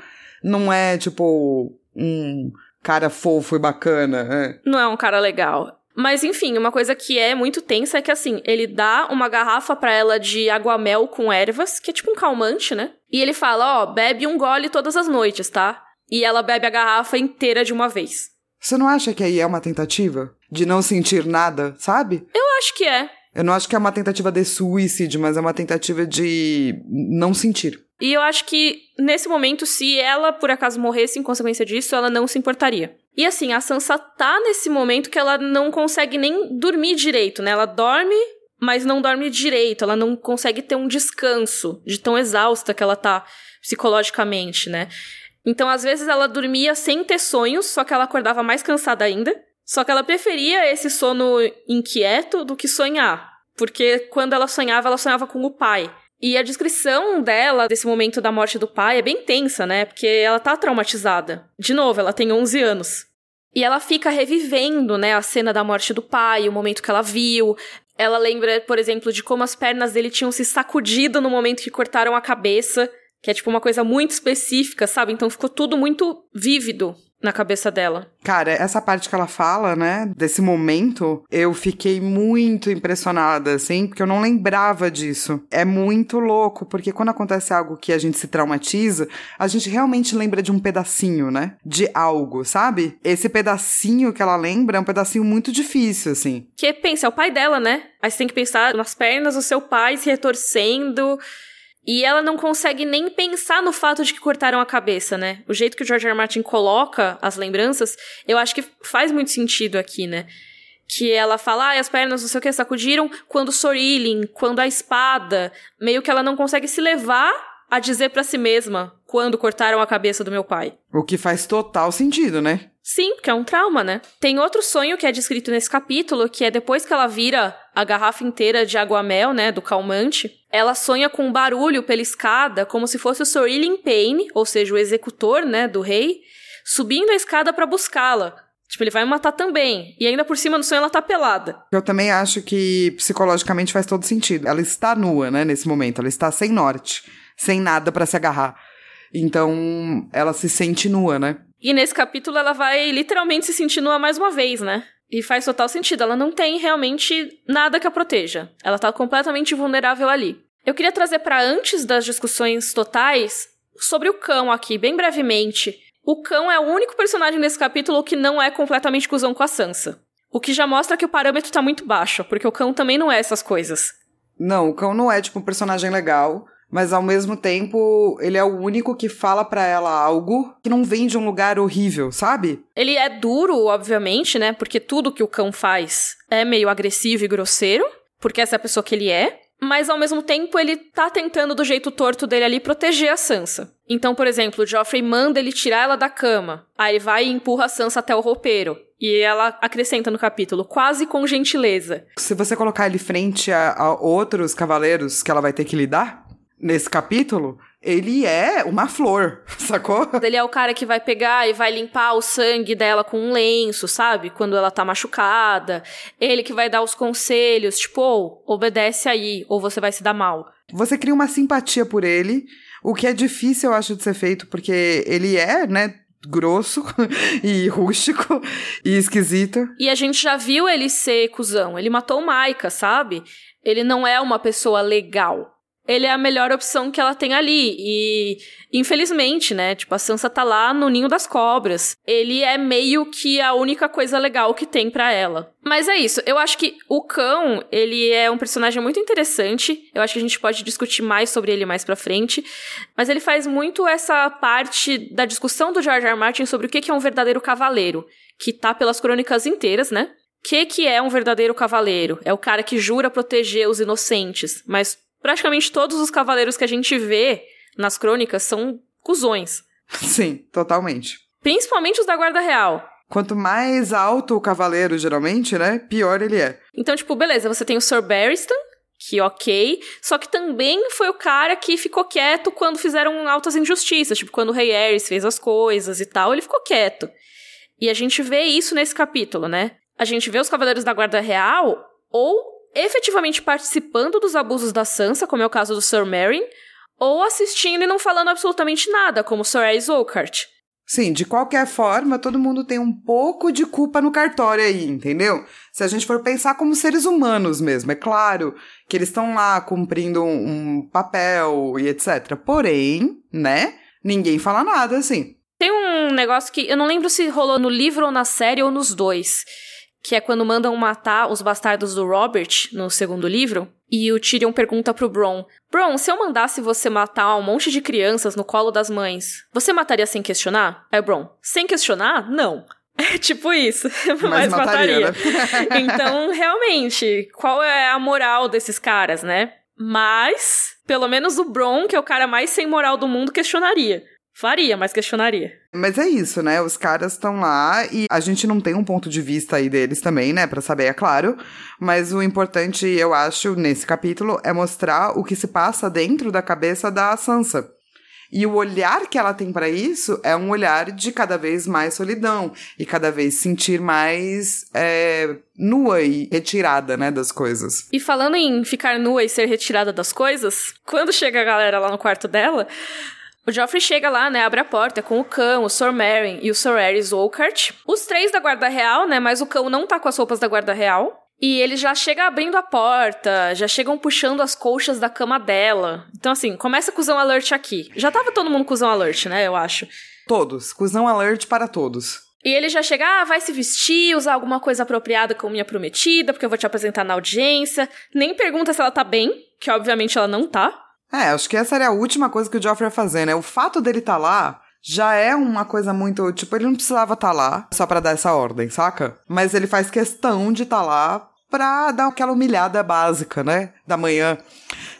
não é, tipo, um cara fofo e bacana. Né? Não é um cara legal. Mas enfim, uma coisa que é muito tensa é que assim, ele dá uma garrafa para ela de aguamel com ervas, que é tipo um calmante, né? E ele fala, ó, oh, bebe um gole todas as noites, tá? E ela bebe a garrafa inteira de uma vez. Você não acha que aí é uma tentativa de não sentir nada, sabe? Eu acho que é. Eu não acho que é uma tentativa de suicídio, mas é uma tentativa de não sentir. E eu acho que, nesse momento, se ela por acaso morresse em consequência disso, ela não se importaria. E assim, a Sansa tá nesse momento que ela não consegue nem dormir direito, né? Ela dorme, mas não dorme direito, ela não consegue ter um descanso de tão exausta que ela tá psicologicamente, né? Então, às vezes, ela dormia sem ter sonhos, só que ela acordava mais cansada ainda. Só que ela preferia esse sono inquieto do que sonhar. Porque quando ela sonhava, ela sonhava com o pai. E a descrição dela desse momento da morte do pai é bem tensa, né? Porque ela tá traumatizada. De novo, ela tem 11 anos. E ela fica revivendo, né, a cena da morte do pai, o momento que ela viu. Ela lembra, por exemplo, de como as pernas dele tinham se sacudido no momento que cortaram a cabeça, que é tipo uma coisa muito específica, sabe? Então ficou tudo muito vívido na cabeça dela. Cara, essa parte que ela fala, né, desse momento, eu fiquei muito impressionada, assim, porque eu não lembrava disso. É muito louco, porque quando acontece algo que a gente se traumatiza, a gente realmente lembra de um pedacinho, né, de algo, sabe? Esse pedacinho que ela lembra é um pedacinho muito difícil, assim. Que pensa, é o pai dela, né? Aí você tem que pensar nas pernas do seu pai se retorcendo e ela não consegue nem pensar no fato de que cortaram a cabeça, né? O jeito que o George R. R. Martin coloca as lembranças, eu acho que faz muito sentido aqui, né? Que ela fala, ah, as pernas não sei o que sacudiram quando Sorilin, quando a espada. Meio que ela não consegue se levar a dizer para si mesma quando cortaram a cabeça do meu pai. O que faz total sentido, né? Sim, porque é um trauma, né? Tem outro sonho que é descrito nesse capítulo, que é depois que ela vira a garrafa inteira de água-mel, né, do calmante, ela sonha com um barulho pela escada, como se fosse o Sir Ilan Payne, ou seja, o executor, né, do rei, subindo a escada para buscá-la. Tipo, ele vai matar também. E ainda por cima do sonho ela tá pelada. Eu também acho que psicologicamente faz todo sentido. Ela está nua, né, nesse momento. Ela está sem norte, sem nada para se agarrar. Então, ela se sente nua, né? E nesse capítulo ela vai literalmente se sentir nua mais uma vez, né? E faz total sentido. Ela não tem realmente nada que a proteja. Ela tá completamente vulnerável ali. Eu queria trazer para antes das discussões totais sobre o cão aqui, bem brevemente. O cão é o único personagem nesse capítulo que não é completamente cuzão com a Sansa. O que já mostra que o parâmetro tá muito baixo, porque o cão também não é essas coisas. Não, o cão não é tipo um personagem legal mas ao mesmo tempo ele é o único que fala para ela algo que não vem de um lugar horrível, sabe? Ele é duro, obviamente, né? Porque tudo que o cão faz é meio agressivo e grosseiro, porque essa é a pessoa que ele é. mas ao mesmo tempo ele tá tentando do jeito torto dele ali proteger a Sansa. Então, por exemplo, o Joffrey manda ele tirar ela da cama. Aí ele vai e empurra a Sansa até o roupeiro. E ela acrescenta no capítulo, quase com gentileza. Se você colocar ele frente a, a outros cavaleiros que ela vai ter que lidar nesse capítulo, ele é uma flor, sacou? Ele é o cara que vai pegar e vai limpar o sangue dela com um lenço, sabe? Quando ela tá machucada. Ele que vai dar os conselhos, tipo, oh, obedece aí, ou você vai se dar mal. Você cria uma simpatia por ele, o que é difícil, eu acho, de ser feito, porque ele é, né, grosso e rústico e esquisito. E a gente já viu ele ser cuzão. Ele matou o Maika, sabe? Ele não é uma pessoa legal ele é a melhor opção que ela tem ali. E, infelizmente, né? Tipo, a Sansa tá lá no ninho das cobras. Ele é meio que a única coisa legal que tem para ela. Mas é isso. Eu acho que o cão, ele é um personagem muito interessante. Eu acho que a gente pode discutir mais sobre ele mais pra frente. Mas ele faz muito essa parte da discussão do George R. R. Martin sobre o que é um verdadeiro cavaleiro. Que tá pelas crônicas inteiras, né? O que, que é um verdadeiro cavaleiro? É o cara que jura proteger os inocentes, mas praticamente todos os cavaleiros que a gente vê nas crônicas são cuzões. Sim, totalmente. Principalmente os da Guarda Real. Quanto mais alto o cavaleiro, geralmente, né? Pior ele é. Então, tipo, beleza, você tem o Sir Barristan, que ok, só que também foi o cara que ficou quieto quando fizeram altas injustiças, tipo, quando o Rei Aerys fez as coisas e tal, ele ficou quieto. E a gente vê isso nesse capítulo, né? A gente vê os Cavaleiros da Guarda Real ou efetivamente participando dos abusos da Sansa, como é o caso do Sir Meryn, ou assistindo e não falando absolutamente nada, como o Sir Ace Oakart. Sim, de qualquer forma, todo mundo tem um pouco de culpa no cartório aí, entendeu? Se a gente for pensar como seres humanos mesmo, é claro que eles estão lá cumprindo um, um papel e etc. Porém, né? Ninguém fala nada assim. Tem um negócio que eu não lembro se rolou no livro ou na série ou nos dois que é quando mandam matar os bastardos do Robert no segundo livro. E o Tyrion pergunta pro Bron: Bron, se eu mandasse você matar um monte de crianças no colo das mães, você mataria sem questionar? É Bron: Sem questionar? Não. É tipo isso, mas, mas mataria. mataria. Né? então, realmente, qual é a moral desses caras, né? Mas, pelo menos o Bron, que é o cara mais sem moral do mundo, questionaria. Faria, mas questionaria. Mas é isso, né? Os caras estão lá e a gente não tem um ponto de vista aí deles também, né? Pra saber, é claro. Mas o importante, eu acho, nesse capítulo, é mostrar o que se passa dentro da cabeça da Sansa. E o olhar que ela tem para isso é um olhar de cada vez mais solidão e cada vez sentir mais é, nua e retirada, né, das coisas. E falando em ficar nua e ser retirada das coisas, quando chega a galera lá no quarto dela, o Joffrey chega lá, né, abre a porta com o cão, o Sir Meryn e o Sir Aerys Oakart. Os três da guarda real, né, mas o cão não tá com as roupas da guarda real. E ele já chega abrindo a porta, já chegam puxando as colchas da cama dela. Então, assim, começa cuzão alert aqui. Já tava todo mundo cuzão alert, né, eu acho. Todos. Cuzão alert para todos. E ele já chega, ah, vai se vestir, usar alguma coisa apropriada com minha prometida, porque eu vou te apresentar na audiência. Nem pergunta se ela tá bem, que obviamente ela não tá. É, acho que essa era a última coisa que o Joffrey ia fazer, né? O fato dele estar tá lá já é uma coisa muito. Tipo, ele não precisava estar tá lá só para dar essa ordem, saca? Mas ele faz questão de estar tá lá pra dar aquela humilhada básica, né? Da manhã.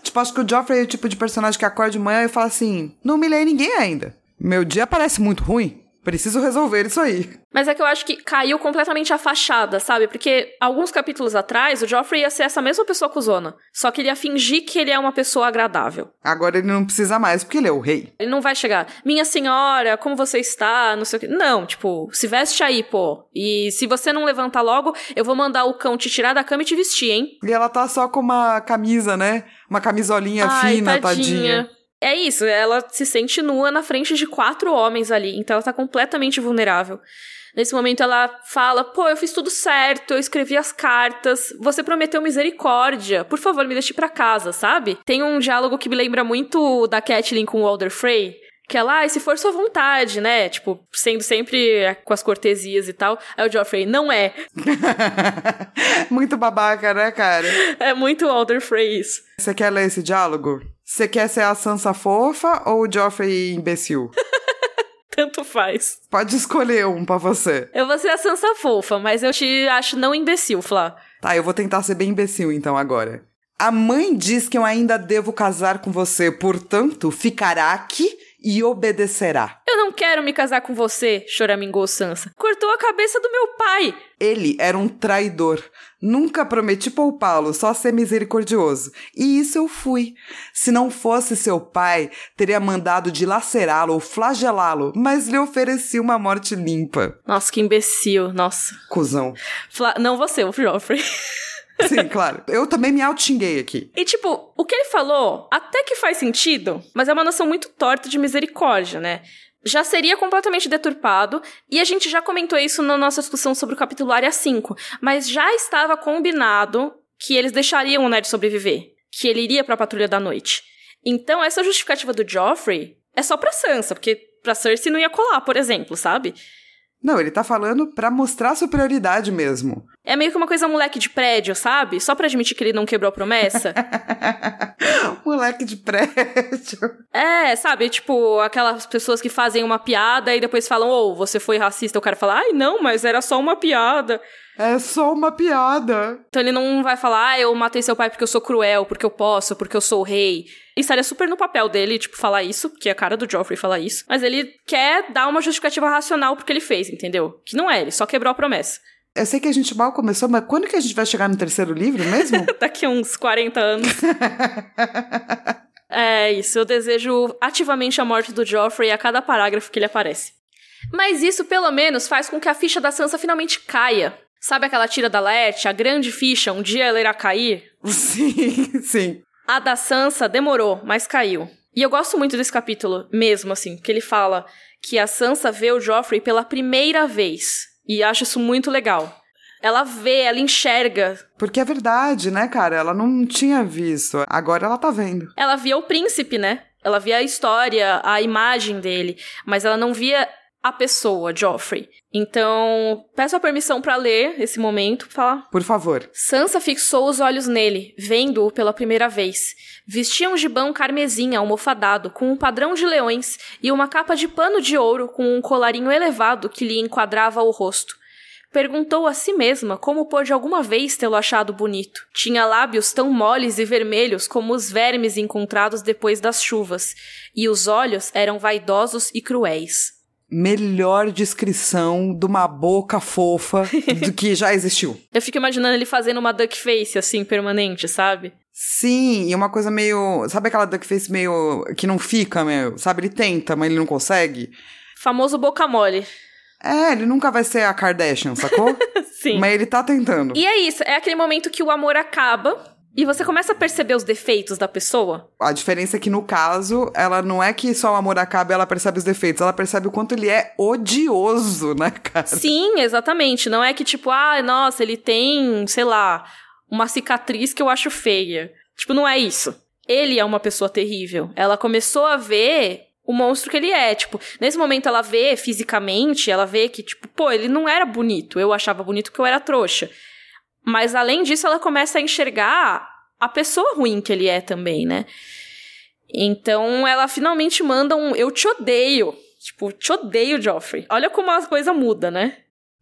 Tipo, acho que o Joffrey é o tipo de personagem que acorda de manhã e fala assim: não humilhei ninguém ainda. Meu dia parece muito ruim. Preciso resolver isso aí. Mas é que eu acho que caiu completamente a fachada, sabe? Porque alguns capítulos atrás, o Joffrey ia ser essa mesma pessoa cuzona. Só que ele ia fingir que ele é uma pessoa agradável. Agora ele não precisa mais, porque ele é o rei. Ele não vai chegar, minha senhora, como você está? Não sei o que. Não, tipo, se veste aí, pô. E se você não levantar logo, eu vou mandar o cão te tirar da cama e te vestir, hein? E ela tá só com uma camisa, né? Uma camisolinha Ai, fina, tadinha. tadinha é isso, ela se sente nua na frente de quatro homens ali, então ela tá completamente vulnerável. Nesse momento ela fala: pô, eu fiz tudo certo, eu escrevi as cartas, você prometeu misericórdia, por favor, me deixe para casa, sabe? Tem um diálogo que me lembra muito da Catelyn com o Walder Frey. Que ela, ah, se for sua vontade, né? Tipo, sendo sempre com as cortesias e tal. Aí o Joffrey, não é. muito babaca, né, cara? É muito Walder Frey isso. Você quer ler esse diálogo? Você quer ser a Sansa fofa ou o Joffrey imbecil? Tanto faz. Pode escolher um pra você. Eu vou ser a Sansa fofa, mas eu te acho não imbecil, Flá. Tá, eu vou tentar ser bem imbecil então agora. A mãe diz que eu ainda devo casar com você, portanto, ficará aqui e obedecerá. Eu não quero me casar com você, choramingou Sansa. Cortou a cabeça do meu pai. Ele era um traidor. Nunca prometi poupá-lo, só ser misericordioso. E isso eu fui. Se não fosse seu pai, teria mandado dilacerá-lo ou flagelá-lo, mas lhe ofereci uma morte limpa. Nossa, que imbecil. Nossa. Cusão. Fla não você, o Joffrey. Sim, claro. Eu também me auto-xinguei aqui. E, tipo, o que ele falou até que faz sentido, mas é uma noção muito torta de misericórdia, né? Já seria completamente deturpado, e a gente já comentou isso na nossa discussão sobre o capítulo Área 5, mas já estava combinado que eles deixariam o Ned sobreviver, que ele iria pra Patrulha da Noite. Então, essa justificativa do Joffrey é só pra Sansa, porque pra Cersei não ia colar, por exemplo, sabe? Não, ele tá falando pra mostrar superioridade mesmo. É meio que uma coisa moleque de prédio, sabe? Só pra admitir que ele não quebrou a promessa. moleque de prédio. É, sabe? Tipo, aquelas pessoas que fazem uma piada e depois falam, ô, oh, você foi racista. O cara fala, ai, não, mas era só uma piada. É só uma piada. Então ele não vai falar, ah, eu matei seu pai porque eu sou cruel, porque eu posso, porque eu sou o rei. Estaria super no papel dele, tipo, falar isso, que é a cara do Joffrey falar isso. Mas ele quer dar uma justificativa racional porque ele fez, entendeu? Que não é, ele só quebrou a promessa. Eu sei que a gente mal começou, mas quando que a gente vai chegar no terceiro livro mesmo? Daqui a uns 40 anos. é isso, eu desejo ativamente a morte do Joffrey a cada parágrafo que ele aparece. Mas isso, pelo menos, faz com que a ficha da Sansa finalmente caia. Sabe aquela tira da Laerte, a grande ficha, um dia ela irá cair? Sim, sim. A da Sansa demorou, mas caiu. E eu gosto muito desse capítulo, mesmo assim, que ele fala que a Sansa vê o Joffrey pela primeira vez. E acho isso muito legal. Ela vê, ela enxerga. Porque é verdade, né, cara? Ela não tinha visto. Agora ela tá vendo. Ela via o príncipe, né? Ela via a história, a imagem dele. Mas ela não via a pessoa, Joffrey. Então, peço a permissão para ler esse momento, falar. Por favor. Sansa fixou os olhos nele, vendo-o pela primeira vez. Vestia um gibão carmesim almofadado, com um padrão de leões, e uma capa de pano de ouro com um colarinho elevado que lhe enquadrava o rosto. Perguntou a si mesma como pôde alguma vez tê-lo achado bonito. Tinha lábios tão moles e vermelhos como os vermes encontrados depois das chuvas, e os olhos eram vaidosos e cruéis melhor descrição de uma boca fofa do que já existiu. Eu fico imaginando ele fazendo uma duck face assim permanente, sabe? Sim, e uma coisa meio, sabe aquela duck face meio que não fica, meu, sabe, ele tenta, mas ele não consegue. Famoso boca mole. É, ele nunca vai ser a Kardashian, sacou? Sim. Mas ele tá tentando. E é isso, é aquele momento que o amor acaba e você começa a perceber os defeitos da pessoa? A diferença é que, no caso, ela não é que só o amor acaba e ela percebe os defeitos, ela percebe o quanto ele é odioso, né, cara? Sim, exatamente. Não é que, tipo, ah, nossa, ele tem, sei lá, uma cicatriz que eu acho feia. Tipo, não é isso. Ele é uma pessoa terrível. Ela começou a ver o monstro que ele é. Tipo, nesse momento ela vê fisicamente, ela vê que, tipo, pô, ele não era bonito. Eu achava bonito que eu era trouxa. Mas além disso, ela começa a enxergar a pessoa ruim que ele é também, né? Então ela finalmente manda um eu te odeio. Tipo, te odeio, Joffrey. Olha como a coisa muda, né?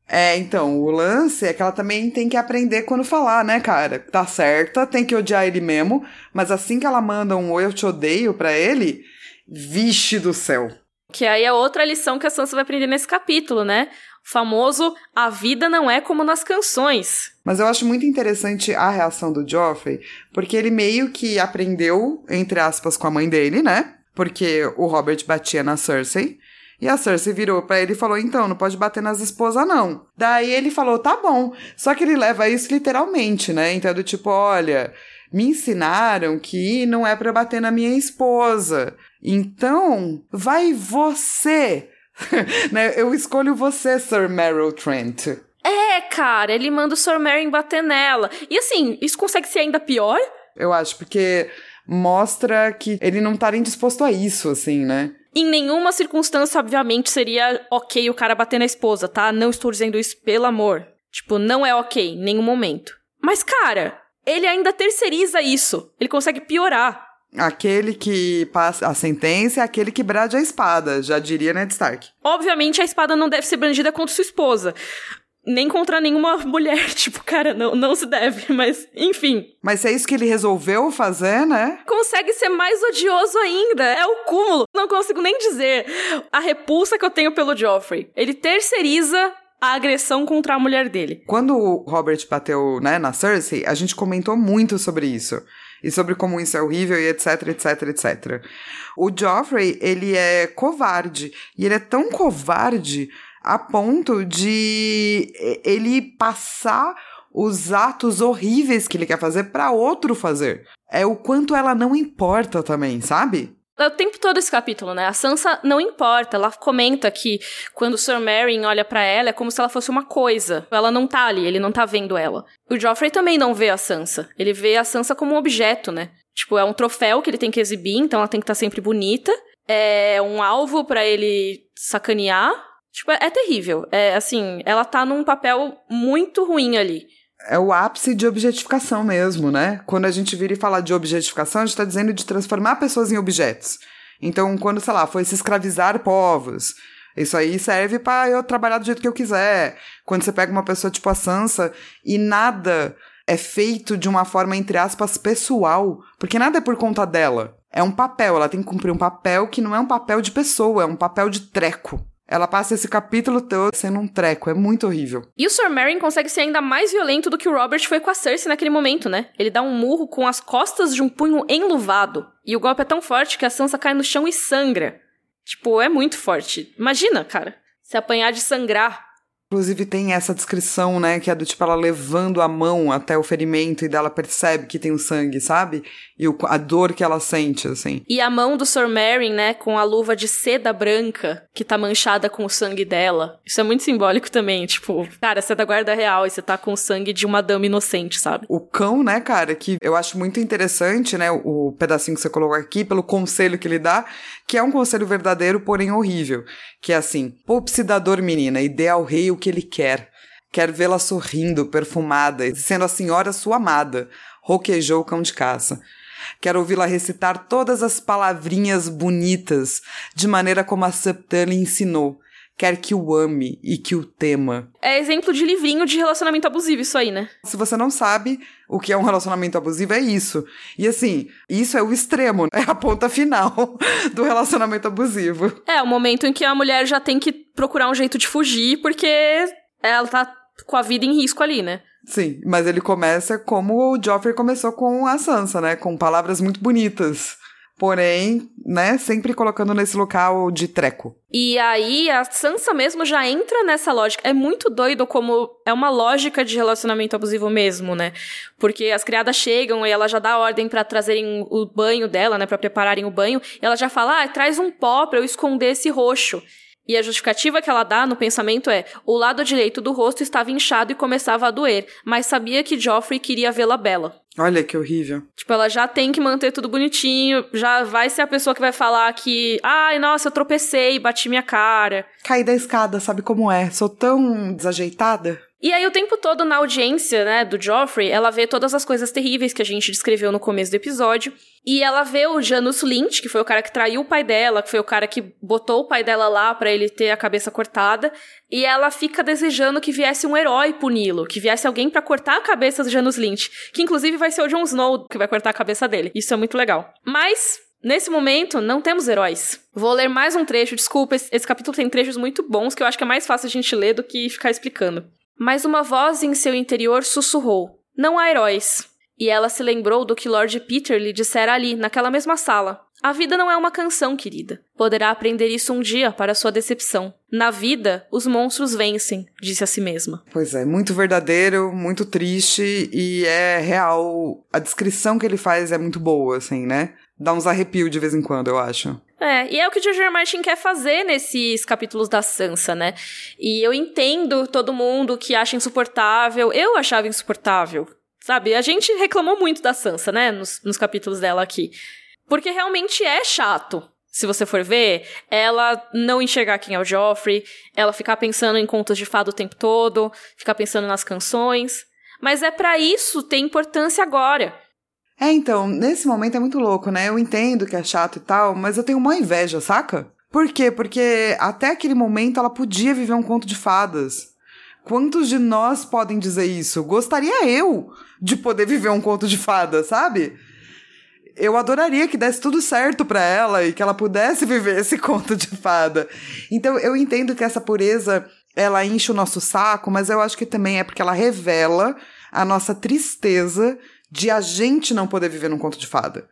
É, então, o lance é que ela também tem que aprender quando falar, né, cara? Tá certa, tem que odiar ele mesmo, mas assim que ela manda um eu te odeio pra ele, vixe do céu. Que aí é outra lição que a Sansa vai aprender nesse capítulo, né? Famoso A Vida Não É Como nas Canções. Mas eu acho muito interessante a reação do Joffrey, porque ele meio que aprendeu, entre aspas, com a mãe dele, né? Porque o Robert batia na Cersei. E a Cersei virou para ele e falou: então, não pode bater nas esposas, não. Daí ele falou: tá bom. Só que ele leva isso literalmente, né? Então, é do tipo, olha, me ensinaram que não é para bater na minha esposa. Então, vai você né? Eu escolho você, Sir Meryl Trent. É, cara, ele manda o Sir Meryn bater nela. E assim, isso consegue ser ainda pior? Eu acho, porque mostra que ele não tá nem disposto a isso, assim, né? Em nenhuma circunstância, obviamente, seria ok o cara bater na esposa, tá? Não estou dizendo isso pelo amor. Tipo, não é ok, em nenhum momento. Mas, cara, ele ainda terceiriza isso. Ele consegue piorar. Aquele que passa a sentença é aquele que brade a espada, já diria Ned Stark. Obviamente a espada não deve ser brandida contra sua esposa. nem contra nenhuma mulher. Tipo, cara, não, não se deve, mas enfim. Mas é isso que ele resolveu fazer, né? Consegue ser mais odioso ainda. É o cúmulo. Não consigo nem dizer a repulsa que eu tenho pelo Joffrey. Ele terceiriza a agressão contra a mulher dele. Quando o Robert bateu, né, na Cersei, a gente comentou muito sobre isso. E sobre como isso é horrível e etc, etc, etc. O Joffrey, ele é covarde. E ele é tão covarde a ponto de ele passar os atos horríveis que ele quer fazer para outro fazer. É o quanto ela não importa também, sabe? É o tempo todo esse capítulo, né? A Sansa não importa, ela comenta que quando o Sir Meryn olha para ela é como se ela fosse uma coisa. Ela não tá ali, ele não tá vendo ela. O Joffrey também não vê a Sansa. Ele vê a Sansa como um objeto, né? Tipo, é um troféu que ele tem que exibir, então ela tem que estar tá sempre bonita. É um alvo para ele sacanear. Tipo, é, é terrível. É assim, ela tá num papel muito ruim ali é o ápice de objetificação mesmo, né? Quando a gente vira e fala de objetificação, a gente está dizendo de transformar pessoas em objetos. Então, quando, sei lá, foi se escravizar povos, isso aí serve para eu trabalhar do jeito que eu quiser. Quando você pega uma pessoa tipo a Sansa e nada é feito de uma forma, entre aspas, pessoal, porque nada é por conta dela. É um papel, ela tem que cumprir um papel que não é um papel de pessoa, é um papel de treco. Ela passa esse capítulo todo sendo um treco, é muito horrível. E o Sir Meryn consegue ser ainda mais violento do que o Robert foi com a Cersei naquele momento, né? Ele dá um murro com as costas de um punho enluvado. E o golpe é tão forte que a Sansa cai no chão e sangra. Tipo, é muito forte. Imagina, cara, se apanhar de sangrar. Inclusive tem essa descrição, né, que é do tipo ela levando a mão até o ferimento e dela percebe que tem o sangue, sabe? E o, a dor que ela sente, assim. E a mão do Sir Meryn, né, com a luva de seda branca que tá manchada com o sangue dela. Isso é muito simbólico também, tipo, cara, você é da guarda real e você tá com o sangue de uma dama inocente, sabe? O cão, né, cara, que eu acho muito interessante, né, o, o pedacinho que você colocou aqui, pelo conselho que ele dá, que é um conselho verdadeiro, porém horrível. Que é assim: poupe-se da dor, menina, e dê ao rei o que ele quer. Quer vê-la sorrindo, perfumada, e sendo a senhora sua amada, roquejou o cão de caça. Quero ouvi-la recitar todas as palavrinhas bonitas, de maneira como a Septan lhe ensinou, quer que o ame e que o tema. É exemplo de livrinho de relacionamento abusivo, isso aí, né? Se você não sabe o que é um relacionamento abusivo, é isso. E assim, isso é o extremo, é a ponta final do relacionamento abusivo. É, o momento em que a mulher já tem que procurar um jeito de fugir, porque ela tá com a vida em risco ali, né? Sim, mas ele começa como o Joffrey começou com a Sansa, né? Com palavras muito bonitas porém, né, sempre colocando nesse local de treco. E aí a Sansa mesmo já entra nessa lógica. É muito doido como é uma lógica de relacionamento abusivo mesmo, né? Porque as criadas chegam e ela já dá ordem para trazerem o banho dela, né, para prepararem o banho, e ela já fala: "Ah, traz um pó para eu esconder esse roxo". E a justificativa que ela dá no pensamento é: o lado direito do rosto estava inchado e começava a doer, mas sabia que Joffrey queria vê-la bela. Olha que horrível. Tipo, ela já tem que manter tudo bonitinho, já vai ser a pessoa que vai falar que, ai, nossa, eu tropecei, bati minha cara. Caí da escada, sabe como é? Sou tão desajeitada. E aí, o tempo todo na audiência, né, do Joffrey, ela vê todas as coisas terríveis que a gente descreveu no começo do episódio. E ela vê o Janus Lynch, que foi o cara que traiu o pai dela, que foi o cara que botou o pai dela lá para ele ter a cabeça cortada. E ela fica desejando que viesse um herói puni-lo, que viesse alguém para cortar a cabeça do Janus Lynch. Que inclusive vai ser o Jon Snow que vai cortar a cabeça dele. Isso é muito legal. Mas Nesse momento, não temos heróis. Vou ler mais um trecho, desculpa, esse capítulo tem trechos muito bons que eu acho que é mais fácil a gente ler do que ficar explicando. Mas uma voz em seu interior sussurrou: Não há heróis. E ela se lembrou do que Lord Peter lhe dissera ali, naquela mesma sala. A vida não é uma canção, querida. Poderá aprender isso um dia para sua decepção. Na vida, os monstros vencem, disse a si mesma. Pois é, muito verdadeiro, muito triste e é real. A descrição que ele faz é muito boa, assim, né? Dá uns arrepios de vez em quando, eu acho. É, e é o que o George. Martin quer fazer nesses capítulos da Sansa, né? E eu entendo todo mundo que acha insuportável. Eu achava insuportável. Sabe? A gente reclamou muito da Sansa, né? Nos, nos capítulos dela aqui. Porque realmente é chato. Se você for ver, ela não enxergar quem é o Joffrey, ela ficar pensando em contos de fado o tempo todo, ficar pensando nas canções. Mas é para isso ter importância agora. É, então, nesse momento é muito louco, né? Eu entendo que é chato e tal, mas eu tenho uma inveja, saca? Por quê? Porque até aquele momento ela podia viver um conto de fadas. Quantos de nós podem dizer isso? Gostaria eu de poder viver um conto de fada, sabe? Eu adoraria que desse tudo certo para ela e que ela pudesse viver esse conto de fada. Então eu entendo que essa pureza ela enche o nosso saco, mas eu acho que também é porque ela revela a nossa tristeza de a gente não poder viver num conto de fada.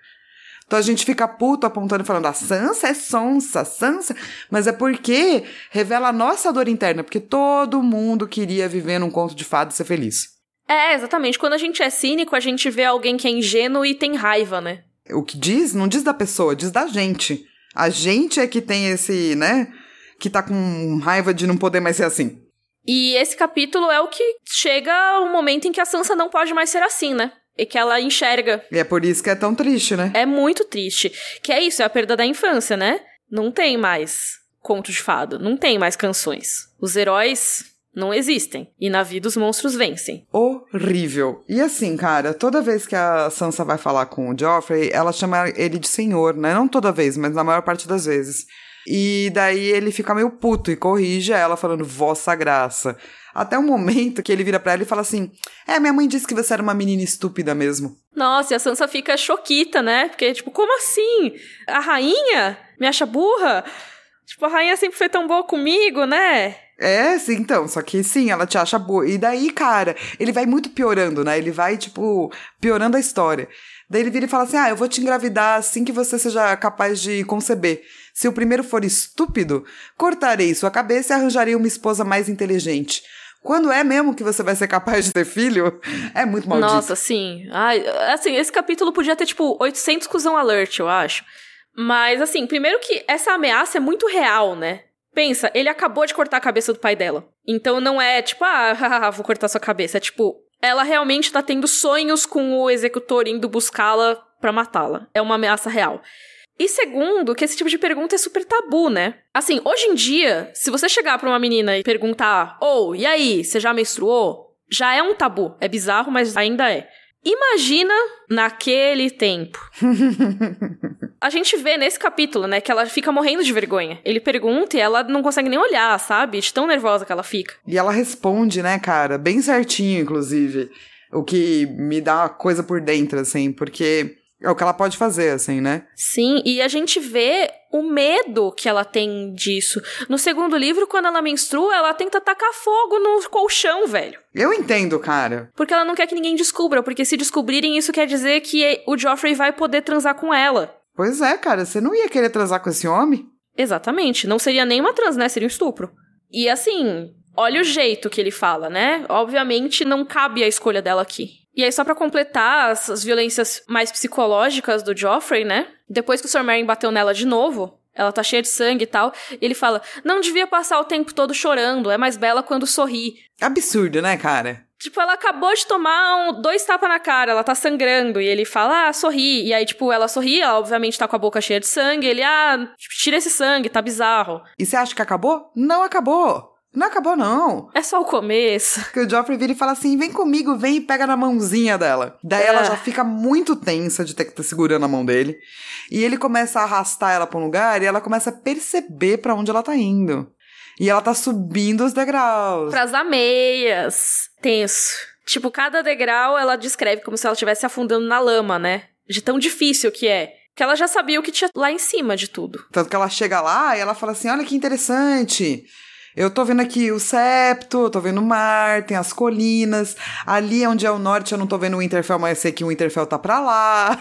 Então a gente fica puto apontando e falando, a Sansa é sonsa, a Sansa. Mas é porque revela a nossa dor interna, porque todo mundo queria viver num conto de fada e ser feliz. É, exatamente. Quando a gente é cínico, a gente vê alguém que é ingênuo e tem raiva, né? O que diz, não diz da pessoa, diz da gente. A gente é que tem esse, né? Que tá com raiva de não poder mais ser assim. E esse capítulo é o que chega o momento em que a Sansa não pode mais ser assim, né? E que ela enxerga. E é por isso que é tão triste, né? É muito triste. Que é isso, é a perda da infância, né? Não tem mais conto de fado, não tem mais canções. Os heróis não existem. E na vida os monstros vencem. Horrível. E assim, cara, toda vez que a Sansa vai falar com o Joffrey, ela chama ele de senhor, né? Não toda vez, mas na maior parte das vezes. E daí ele fica meio puto e corrige ela, falando Vossa Graça. Até o momento que ele vira pra ela e fala assim: É, minha mãe disse que você era uma menina estúpida mesmo. Nossa, e a Sansa fica choquita, né? Porque, tipo, como assim? A rainha me acha burra? Tipo, a rainha sempre foi tão boa comigo, né? É, sim, então, só que sim, ela te acha boa. E daí, cara, ele vai muito piorando, né? Ele vai, tipo, piorando a história. Daí ele vira e fala assim: Ah, eu vou te engravidar assim que você seja capaz de conceber. Se o primeiro for estúpido, cortarei sua cabeça e arranjarei uma esposa mais inteligente. Quando é mesmo que você vai ser capaz de ter filho, é muito maldito. Nossa, sim. Ai, assim, esse capítulo podia ter, tipo, 800 cuzão alert, eu acho. Mas, assim, primeiro que essa ameaça é muito real, né? Pensa, ele acabou de cortar a cabeça do pai dela. Então não é tipo, ah, vou cortar sua cabeça. É tipo, ela realmente tá tendo sonhos com o executor indo buscá-la para matá-la. É uma ameaça real. E segundo, que esse tipo de pergunta é super tabu, né? Assim, hoje em dia, se você chegar pra uma menina e perguntar, ou, oh, e aí, você já menstruou? Já é um tabu. É bizarro, mas ainda é. Imagina naquele tempo. a gente vê nesse capítulo, né, que ela fica morrendo de vergonha. Ele pergunta e ela não consegue nem olhar, sabe? De tão nervosa que ela fica. E ela responde, né, cara? Bem certinho, inclusive. O que me dá uma coisa por dentro, assim, porque é o que ela pode fazer, assim, né? Sim, e a gente vê o medo que ela tem disso. No segundo livro, quando ela menstrua, ela tenta tacar fogo no colchão, velho. Eu entendo, cara. Porque ela não quer que ninguém descubra, porque se descobrirem, isso quer dizer que o Joffrey vai poder transar com ela. Pois é, cara, você não ia querer transar com esse homem? Exatamente, não seria nem uma trans, né? Seria um estupro. E assim, olha o jeito que ele fala, né? Obviamente não cabe a escolha dela aqui. E aí, só para completar as, as, violências mais psicológicas do Joffrey, né? Depois que o Sr. Merrin bateu nela de novo, ela tá cheia de sangue e tal, ele fala: Não devia passar o tempo todo chorando, é mais bela quando sorri. Absurdo, né, cara? Tipo, ela acabou de tomar um, dois tapas na cara, ela tá sangrando, e ele fala, ah, sorri. E aí, tipo, ela sorri, ela obviamente tá com a boca cheia de sangue, ele, ah, tira esse sangue, tá bizarro. E você acha que acabou? Não acabou! Não acabou, não. É só o começo. Que o Joffrey vira e fala assim: vem comigo, vem e pega na mãozinha dela. Daí é. ela já fica muito tensa de ter que estar tá segurando a mão dele. E ele começa a arrastar ela pra um lugar e ela começa a perceber para onde ela tá indo. E ela tá subindo os degraus. Pras ameias. Tenso. Tipo, cada degrau ela descreve como se ela estivesse afundando na lama, né? De tão difícil que é que ela já sabia o que tinha lá em cima de tudo. Tanto que ela chega lá e ela fala assim: olha que interessante. Eu tô vendo aqui o septo, tô vendo o mar, tem as colinas. Ali onde é o norte eu não tô vendo o Winterfell, mas sei que o Winterfell tá pra lá.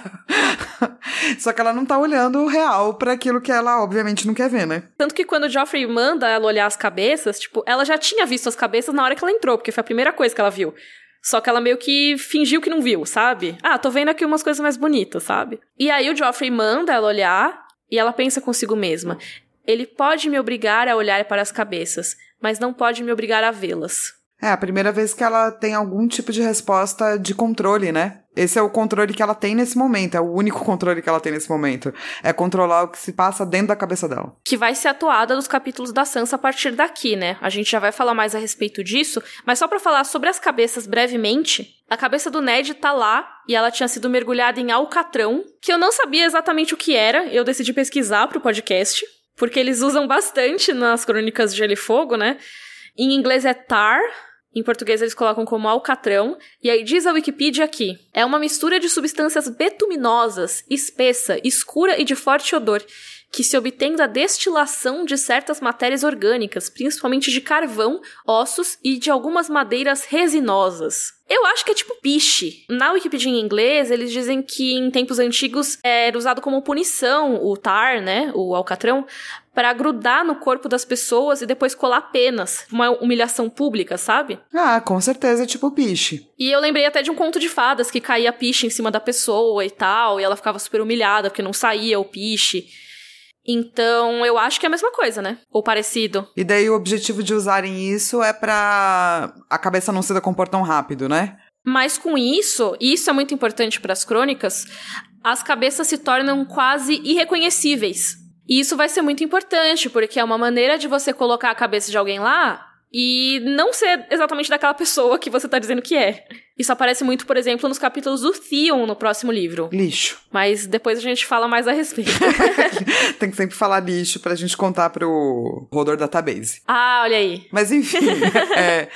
Só que ela não tá olhando o real para aquilo que ela obviamente não quer ver, né? Tanto que quando o Joffrey manda ela olhar as cabeças, tipo, ela já tinha visto as cabeças na hora que ela entrou, porque foi a primeira coisa que ela viu. Só que ela meio que fingiu que não viu, sabe? Ah, tô vendo aqui umas coisas mais bonitas, sabe? E aí o Joffrey manda ela olhar e ela pensa consigo mesma: ele pode me obrigar a olhar para as cabeças, mas não pode me obrigar a vê-las. É a primeira vez que ela tem algum tipo de resposta de controle, né? Esse é o controle que ela tem nesse momento, é o único controle que ela tem nesse momento. É controlar o que se passa dentro da cabeça dela. Que vai ser atuada nos capítulos da Sansa a partir daqui, né? A gente já vai falar mais a respeito disso, mas só para falar sobre as cabeças brevemente, a cabeça do Ned tá lá e ela tinha sido mergulhada em alcatrão, que eu não sabia exatamente o que era, eu decidi pesquisar pro podcast porque eles usam bastante nas crônicas de Gelo e Fogo, né? Em inglês é tar, Em português eles colocam como alcatrão, e aí diz a Wikipedia aqui: é uma mistura de substâncias betuminosas, espessa, escura e de forte odor, que se obtém da destilação de certas matérias orgânicas, principalmente de carvão, ossos e de algumas madeiras resinosas. Eu acho que é tipo piche. Na Wikipedia em inglês, eles dizem que em tempos antigos era usado como punição o tar, né, o alcatrão, para grudar no corpo das pessoas e depois colar penas. Uma humilhação pública, sabe? Ah, com certeza é tipo piche. E eu lembrei até de um conto de fadas que caía piche em cima da pessoa e tal, e ela ficava super humilhada porque não saía o piche. Então, eu acho que é a mesma coisa, né? Ou parecido. E daí o objetivo de usarem isso é pra a cabeça não se decompor tão rápido, né? Mas com isso, e isso é muito importante para as crônicas, as cabeças se tornam quase irreconhecíveis. E isso vai ser muito importante, porque é uma maneira de você colocar a cabeça de alguém lá e não ser exatamente daquela pessoa que você tá dizendo que é. Isso aparece muito, por exemplo, nos capítulos do Theon no próximo livro. Lixo. Mas depois a gente fala mais a respeito. Tem que sempre falar lixo pra gente contar pro Rodor Database. Ah, olha aí. Mas enfim, é,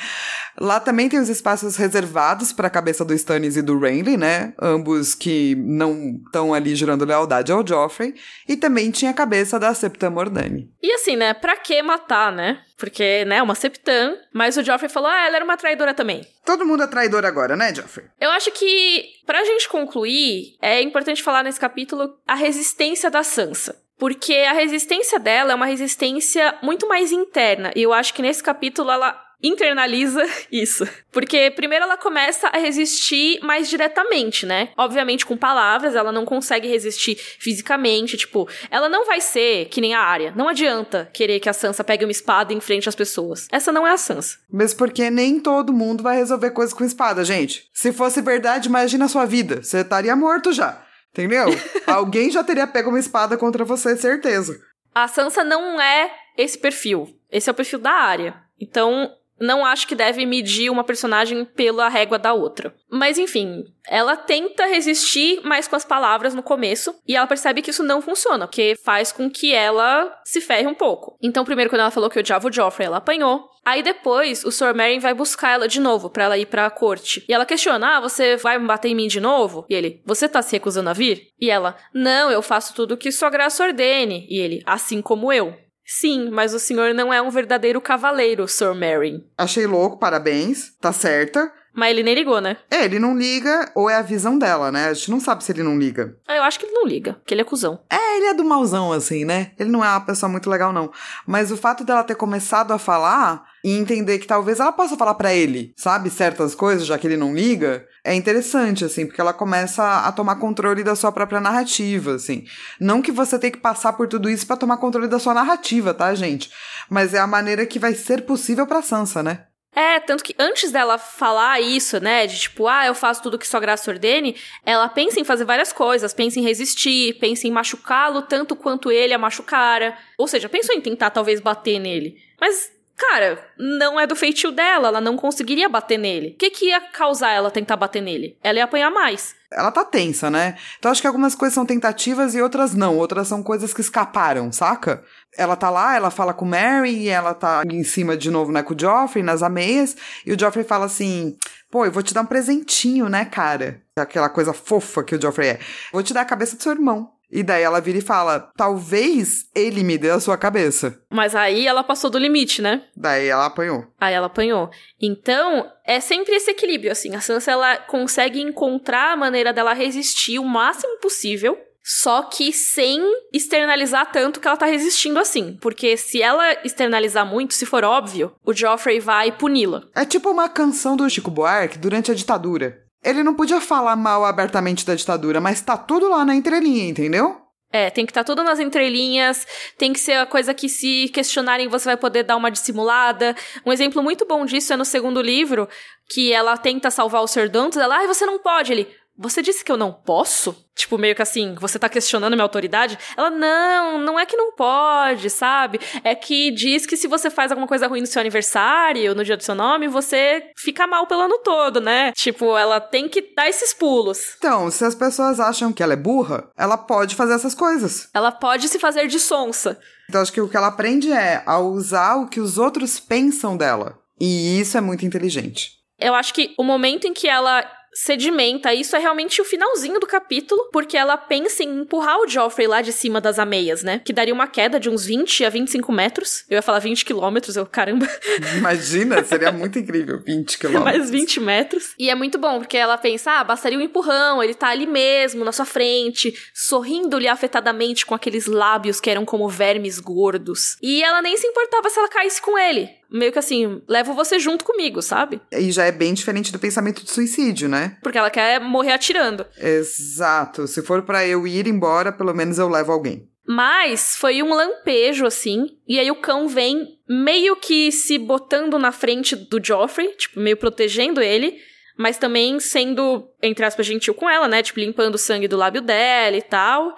lá também tem os espaços reservados pra cabeça do Stannis e do Renly, né? Ambos que não estão ali jurando lealdade ao Joffrey. E também tinha a cabeça da Septa Mordani. E assim, né? Pra que matar, né? Porque, né, uma Septã. Mas o Joffrey falou, ah, ela era uma traidora também. Todo mundo é traidor agora, né, Joffrey? Eu acho que, pra gente concluir, é importante falar nesse capítulo a resistência da Sansa. Porque a resistência dela é uma resistência muito mais interna. E eu acho que nesse capítulo ela internaliza isso. Porque primeiro ela começa a resistir mais diretamente, né? Obviamente com palavras, ela não consegue resistir fisicamente, tipo, ela não vai ser que nem a área. Não adianta querer que a Sansa pegue uma espada em frente às pessoas. Essa não é a Sansa. Mesmo porque nem todo mundo vai resolver coisas com espada, gente. Se fosse verdade, imagina a sua vida. Você estaria morto já. Entendeu? Alguém já teria pego uma espada contra você, certeza. A Sansa não é esse perfil. Esse é o perfil da área. Então, não acho que deve medir uma personagem pela régua da outra. Mas enfim, ela tenta resistir mais com as palavras no começo e ela percebe que isso não funciona, porque faz com que ela se ferre um pouco. Então, primeiro, quando ela falou que odiava o Joffrey, ela apanhou. Aí depois, o Sr. Meryn vai buscar ela de novo para ela ir pra corte. E ela questiona: Ah, você vai me bater em mim de novo? E ele: Você tá se recusando a vir? E ela: Não, eu faço tudo o que sua graça ordene. E ele: Assim como eu. Sim, mas o senhor não é um verdadeiro cavaleiro, Sr. Meryn. Achei louco, parabéns. Tá certa. Mas ele nem ligou, né? É, ele não liga, ou é a visão dela, né? A gente não sabe se ele não liga. Ah, Eu acho que ele não liga, porque ele é cuzão. É, ele é do mauzão, assim, né? Ele não é uma pessoa muito legal, não. Mas o fato dela ter começado a falar e entender que talvez ela possa falar pra ele, sabe? Certas coisas, já que ele não liga, é interessante, assim, porque ela começa a tomar controle da sua própria narrativa, assim. Não que você tenha que passar por tudo isso pra tomar controle da sua narrativa, tá, gente? Mas é a maneira que vai ser possível pra Sansa, né? É, tanto que antes dela falar isso, né, de tipo, ah, eu faço tudo que sua graça ordene, ela pensa em fazer várias coisas, pensa em resistir, pensa em machucá-lo tanto quanto ele a machucara. Ou seja, pensou em tentar talvez bater nele. Mas, cara, não é do feitio dela, ela não conseguiria bater nele. O que, que ia causar ela tentar bater nele? Ela ia apanhar mais. Ela tá tensa, né? Então acho que algumas coisas são tentativas e outras não. Outras são coisas que escaparam, saca? Ela tá lá, ela fala com o Mary, e ela tá em cima de novo, né, com o Joffrey, nas ameias, e o Joffrey fala assim: pô, eu vou te dar um presentinho, né, cara? Aquela coisa fofa que o Joffrey é. Vou te dar a cabeça do seu irmão. E daí ela vira e fala: talvez ele me dê a sua cabeça. Mas aí ela passou do limite, né? Daí ela apanhou. Aí ela apanhou. Então, é sempre esse equilíbrio, assim. A Sansa, ela consegue encontrar a maneira dela resistir o máximo possível, só que sem externalizar tanto que ela tá resistindo assim. Porque se ela externalizar muito, se for óbvio, o Joffrey vai puni-la. É tipo uma canção do Chico Buarque durante a ditadura. Ele não podia falar mal abertamente da ditadura, mas tá tudo lá na entrelinha, entendeu? É, tem que estar tudo nas entrelinhas, tem que ser a coisa que se questionarem você vai poder dar uma dissimulada. Um exemplo muito bom disso é no segundo livro, que ela tenta salvar o Sir Dantos, ela, ai, você não pode, ele, você disse que eu não posso? Tipo, meio que assim, você tá questionando minha autoridade? Ela, não, não é que não pode, sabe? É que diz que se você faz alguma coisa ruim no seu aniversário, no dia do seu nome, você fica mal pelo ano todo, né? Tipo, ela tem que dar esses pulos. Então, se as pessoas acham que ela é burra, ela pode fazer essas coisas. Ela pode se fazer de sonsa. Então, acho que o que ela aprende é a usar o que os outros pensam dela. E isso é muito inteligente. Eu acho que o momento em que ela sedimenta. Isso é realmente o finalzinho do capítulo, porque ela pensa em empurrar o Joffrey lá de cima das ameias, né? Que daria uma queda de uns 20 a 25 metros. Eu ia falar 20 quilômetros, eu, caramba. Imagina, seria muito incrível, 20 quilômetros. Mais 20 metros. E é muito bom, porque ela pensa, ah, bastaria um empurrão, ele tá ali mesmo, na sua frente, sorrindo-lhe afetadamente com aqueles lábios que eram como vermes gordos. E ela nem se importava se ela caísse com ele meio que assim, levo você junto comigo, sabe? E já é bem diferente do pensamento de suicídio, né? Porque ela quer morrer atirando. Exato. Se for para eu ir embora, pelo menos eu levo alguém. Mas foi um lampejo, assim, e aí o cão vem meio que se botando na frente do Joffrey, tipo, meio protegendo ele, mas também sendo, entre aspas, gentil com ela, né? Tipo, limpando o sangue do lábio dela e tal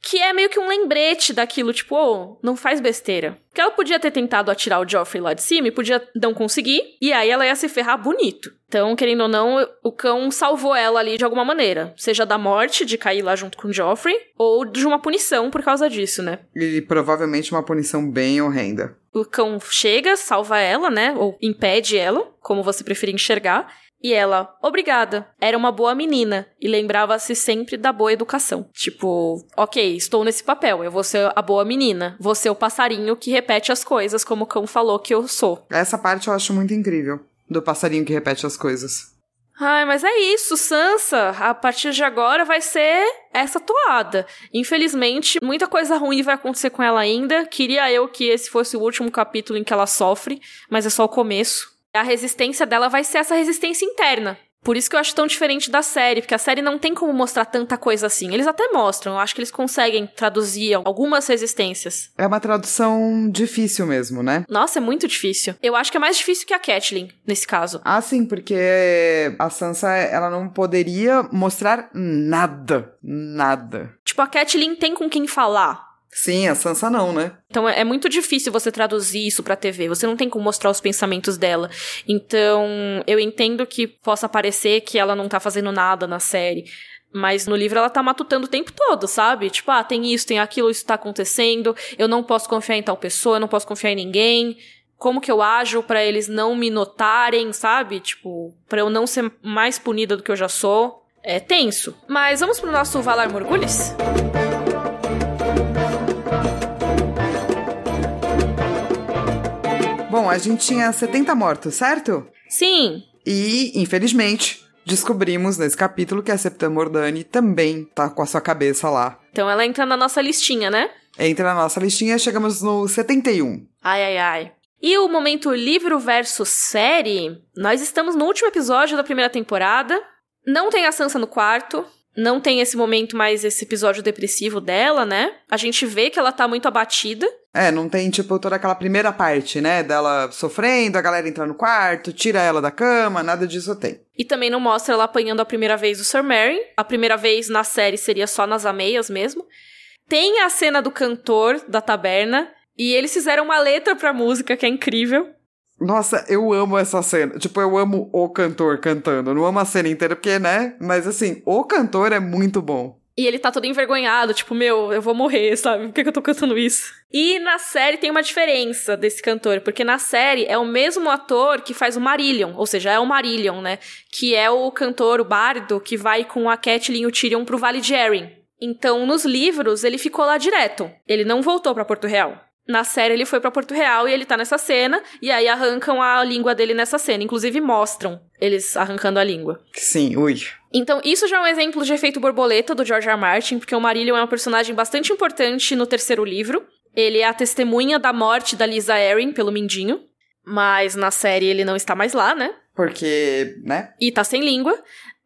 que é meio que um lembrete daquilo, tipo, oh, não faz besteira. Que ela podia ter tentado atirar o Joffrey lá de cima e podia não conseguir, e aí ela ia se ferrar bonito. Então, querendo ou não, o cão salvou ela ali de alguma maneira. Seja da morte, de cair lá junto com o Joffrey, ou de uma punição por causa disso, né? E provavelmente uma punição bem horrenda. O cão chega, salva ela, né? Ou impede ela, como você preferir enxergar. E ela, obrigada, era uma boa menina e lembrava-se sempre da boa educação. Tipo, ok, estou nesse papel, eu vou ser a boa menina, vou ser o passarinho que repete as coisas como o cão falou que eu sou. Essa parte eu acho muito incrível, do passarinho que repete as coisas. Ai, mas é isso, Sansa. A partir de agora vai ser essa toada. Infelizmente, muita coisa ruim vai acontecer com ela ainda. Queria eu que esse fosse o último capítulo em que ela sofre, mas é só o começo a resistência dela vai ser essa resistência interna. Por isso que eu acho tão diferente da série, porque a série não tem como mostrar tanta coisa assim. Eles até mostram, eu acho que eles conseguem traduzir algumas resistências. É uma tradução difícil mesmo, né? Nossa, é muito difícil. Eu acho que é mais difícil que a Catelyn, nesse caso. Ah, sim, porque a Sansa, ela não poderia mostrar nada. Nada. Tipo, a Catelyn tem com quem falar. Sim, a Sansa não, né? Então é, é muito difícil você traduzir isso pra TV. Você não tem como mostrar os pensamentos dela. Então, eu entendo que possa parecer que ela não tá fazendo nada na série. Mas no livro ela tá matutando o tempo todo, sabe? Tipo, ah, tem isso, tem aquilo, isso tá acontecendo. Eu não posso confiar em tal pessoa, eu não posso confiar em ninguém. Como que eu ajo para eles não me notarem, sabe? Tipo, para eu não ser mais punida do que eu já sou. É tenso. Mas vamos pro nosso Valar Morgulis? Música A gente tinha 70 mortos, certo? Sim. E, infelizmente, descobrimos nesse capítulo que a Septa Mordani também tá com a sua cabeça lá. Então ela entra na nossa listinha, né? Entra na nossa listinha, chegamos no 71. Ai, ai, ai. E o momento livro versus série, nós estamos no último episódio da primeira temporada. Não tem a Sansa no quarto, não tem esse momento mais, esse episódio depressivo dela, né? A gente vê que ela tá muito abatida. É, não tem, tipo, toda aquela primeira parte, né? Dela sofrendo, a galera entra no quarto, tira ela da cama, nada disso tem. E também não mostra ela apanhando a primeira vez o Sir Mary. A primeira vez na série seria só nas ameias mesmo. Tem a cena do cantor da taberna. E eles fizeram uma letra pra música que é incrível. Nossa, eu amo essa cena. Tipo, eu amo o cantor cantando. Eu não amo a cena inteira, porque, né? Mas assim, o cantor é muito bom. E ele tá todo envergonhado, tipo, meu, eu vou morrer, sabe? Por que, que eu tô cantando isso? E na série tem uma diferença desse cantor, porque na série é o mesmo ator que faz o Marillion, ou seja, é o Marillion, né? Que é o cantor, o bardo, que vai com a Catelyn e o Tyrion pro Vale de Arryn. Então, nos livros, ele ficou lá direto. Ele não voltou para Porto Real. Na série ele foi para Porto Real e ele tá nessa cena, e aí arrancam a língua dele nessa cena. Inclusive mostram eles arrancando a língua. Sim, ui. Então, isso já é um exemplo de efeito borboleta do George R. R. Martin, porque o Marillion é um personagem bastante importante no terceiro livro. Ele é a testemunha da morte da Lisa Arryn pelo Mindinho. Mas na série ele não está mais lá, né? Porque, né? E tá sem língua.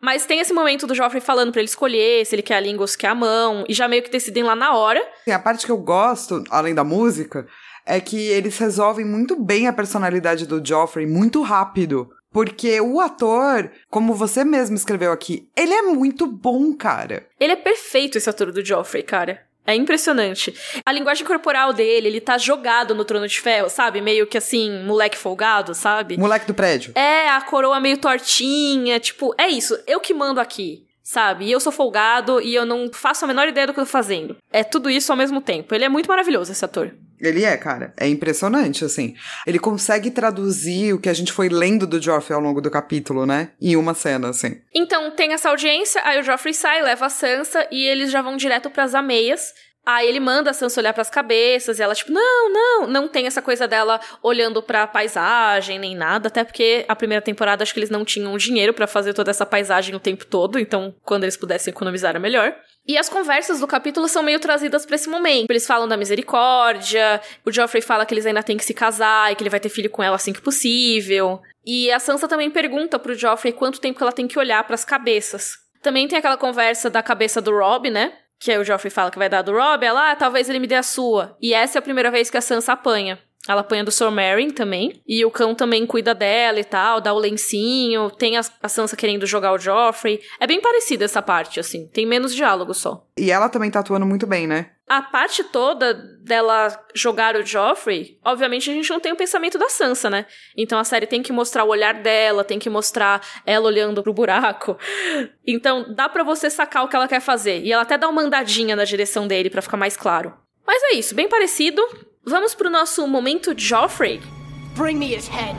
Mas tem esse momento do Joffrey falando para ele escolher se ele quer a língua ou se quer a mão, e já meio que decidem lá na hora. A parte que eu gosto, além da música, é que eles resolvem muito bem a personalidade do Joffrey muito rápido. Porque o ator, como você mesmo escreveu aqui, ele é muito bom, cara. Ele é perfeito, esse ator do Joffrey, cara. É impressionante. A linguagem corporal dele, ele tá jogado no trono de ferro, sabe? Meio que assim, moleque folgado, sabe? Moleque do prédio. É, a coroa meio tortinha, tipo, é isso, eu que mando aqui. Sabe? E eu sou folgado e eu não faço a menor ideia do que eu tô fazendo. É tudo isso ao mesmo tempo. Ele é muito maravilhoso, esse ator. Ele é, cara. É impressionante, assim. Ele consegue traduzir o que a gente foi lendo do Joffrey ao longo do capítulo, né? Em uma cena, assim. Então, tem essa audiência, aí o Joffrey sai, leva a Sansa e eles já vão direto pras ameias. Aí ele manda a Sansa olhar pras cabeças e ela, tipo, não, não, não tem essa coisa dela olhando pra paisagem nem nada, até porque a primeira temporada acho que eles não tinham dinheiro para fazer toda essa paisagem o tempo todo, então quando eles pudessem economizar era melhor. E as conversas do capítulo são meio trazidas para esse momento. Eles falam da misericórdia, o Joffrey fala que eles ainda têm que se casar e que ele vai ter filho com ela assim que possível. E a Sansa também pergunta pro Joffrey quanto tempo ela tem que olhar para as cabeças. Também tem aquela conversa da cabeça do Rob, né? Que o Joffrey fala que vai dar do Rob, ela, ah, talvez ele me dê a sua. E essa é a primeira vez que a Sansa apanha. Ela apanha do Sir Meryn também. E o cão também cuida dela e tal, dá o lencinho. Tem a, a Sansa querendo jogar o Joffrey. É bem parecida essa parte, assim. Tem menos diálogo só. E ela também tá atuando muito bem, né? A parte toda dela jogar o Joffrey, obviamente a gente não tem o pensamento da Sansa, né? Então a série tem que mostrar o olhar dela, tem que mostrar ela olhando pro buraco. Então dá para você sacar o que ela quer fazer. E ela até dá uma andadinha na direção dele para ficar mais claro. Mas é isso, bem parecido. Vamos pro nosso momento Joffrey. Bring me his head.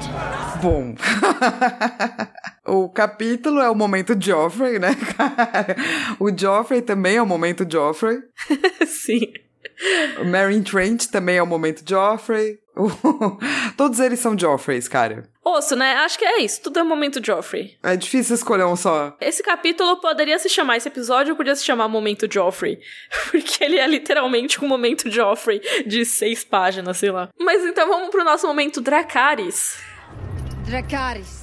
Bom. o capítulo é o momento Joffrey, né, cara? O Joffrey também é o momento Joffrey. Sim. O Marion Trent também é o momento Joffrey. Todos eles são Joffreys, cara. Osso, né? Acho que é isso. Tudo é momento Joffrey. É difícil escolher um só. Esse capítulo poderia se chamar, esse episódio poderia se chamar Momento Joffrey. Porque ele é literalmente um momento Joffrey de seis páginas, sei lá. Mas então vamos pro nosso momento Dracarys. Dracarys.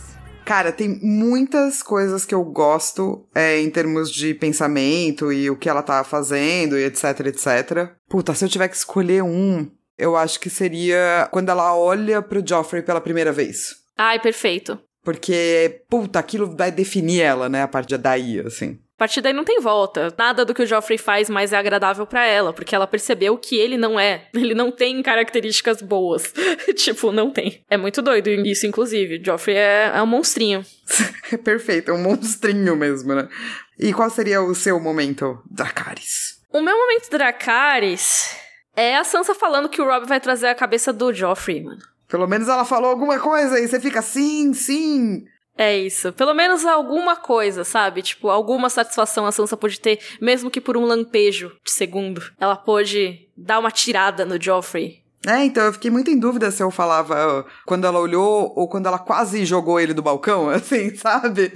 Cara, tem muitas coisas que eu gosto é, em termos de pensamento e o que ela tá fazendo e etc, etc. Puta, se eu tiver que escolher um, eu acho que seria quando ela olha pro Joffrey pela primeira vez. Ai, perfeito. Porque, puta, aquilo vai definir ela, né? A partir daí, assim. A partir daí não tem volta. Nada do que o Joffrey faz mais é agradável para ela, porque ela percebeu que ele não é. Ele não tem características boas. tipo, não tem. É muito doido isso, inclusive. Joffrey é, é um monstrinho. Perfeito, é um monstrinho mesmo, né? E qual seria o seu momento, Dracarys? O meu momento Dracarys é a Sansa falando que o Rob vai trazer a cabeça do Joffrey, mano. Pelo menos ela falou alguma coisa e você fica sim, sim. É isso. Pelo menos alguma coisa, sabe? Tipo, alguma satisfação a Sansa pode ter, mesmo que por um lampejo de segundo. Ela pôde dar uma tirada no Joffrey. É, então eu fiquei muito em dúvida se eu falava quando ela olhou ou quando ela quase jogou ele do balcão, assim, sabe?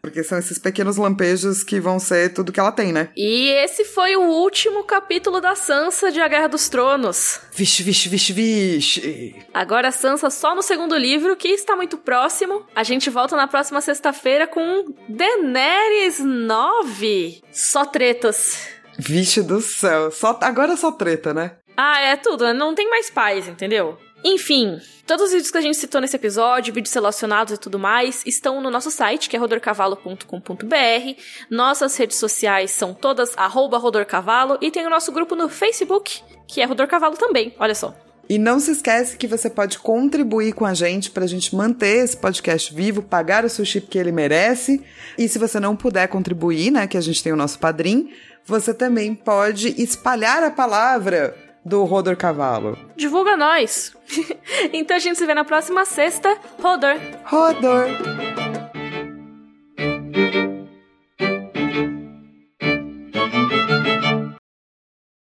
Porque são esses pequenos lampejos que vão ser tudo que ela tem, né? E esse foi o último capítulo da Sansa de A Guerra dos Tronos. Vixe, vixe, vixe, vixe. Agora a Sansa só no segundo livro, que está muito próximo. A gente volta na próxima sexta-feira com Daenerys 9. Só tretas. Vixe do céu. Só, agora é só treta, né? Ah, é tudo. Não tem mais paz, entendeu? Enfim, todos os vídeos que a gente citou nesse episódio, vídeos relacionados e tudo mais, estão no nosso site, que é rodorcavalo.com.br. Nossas redes sociais são todas rodorcavalo e tem o nosso grupo no Facebook, que é Rodorcavalo também, olha só. E não se esquece que você pode contribuir com a gente para a gente manter esse podcast vivo, pagar o sushi que ele merece. E se você não puder contribuir, né, que a gente tem o nosso padrinho, você também pode espalhar a palavra do Rodor Cavalo. Divulga nós! então a gente se vê na próxima sexta. Rodor! Rodor!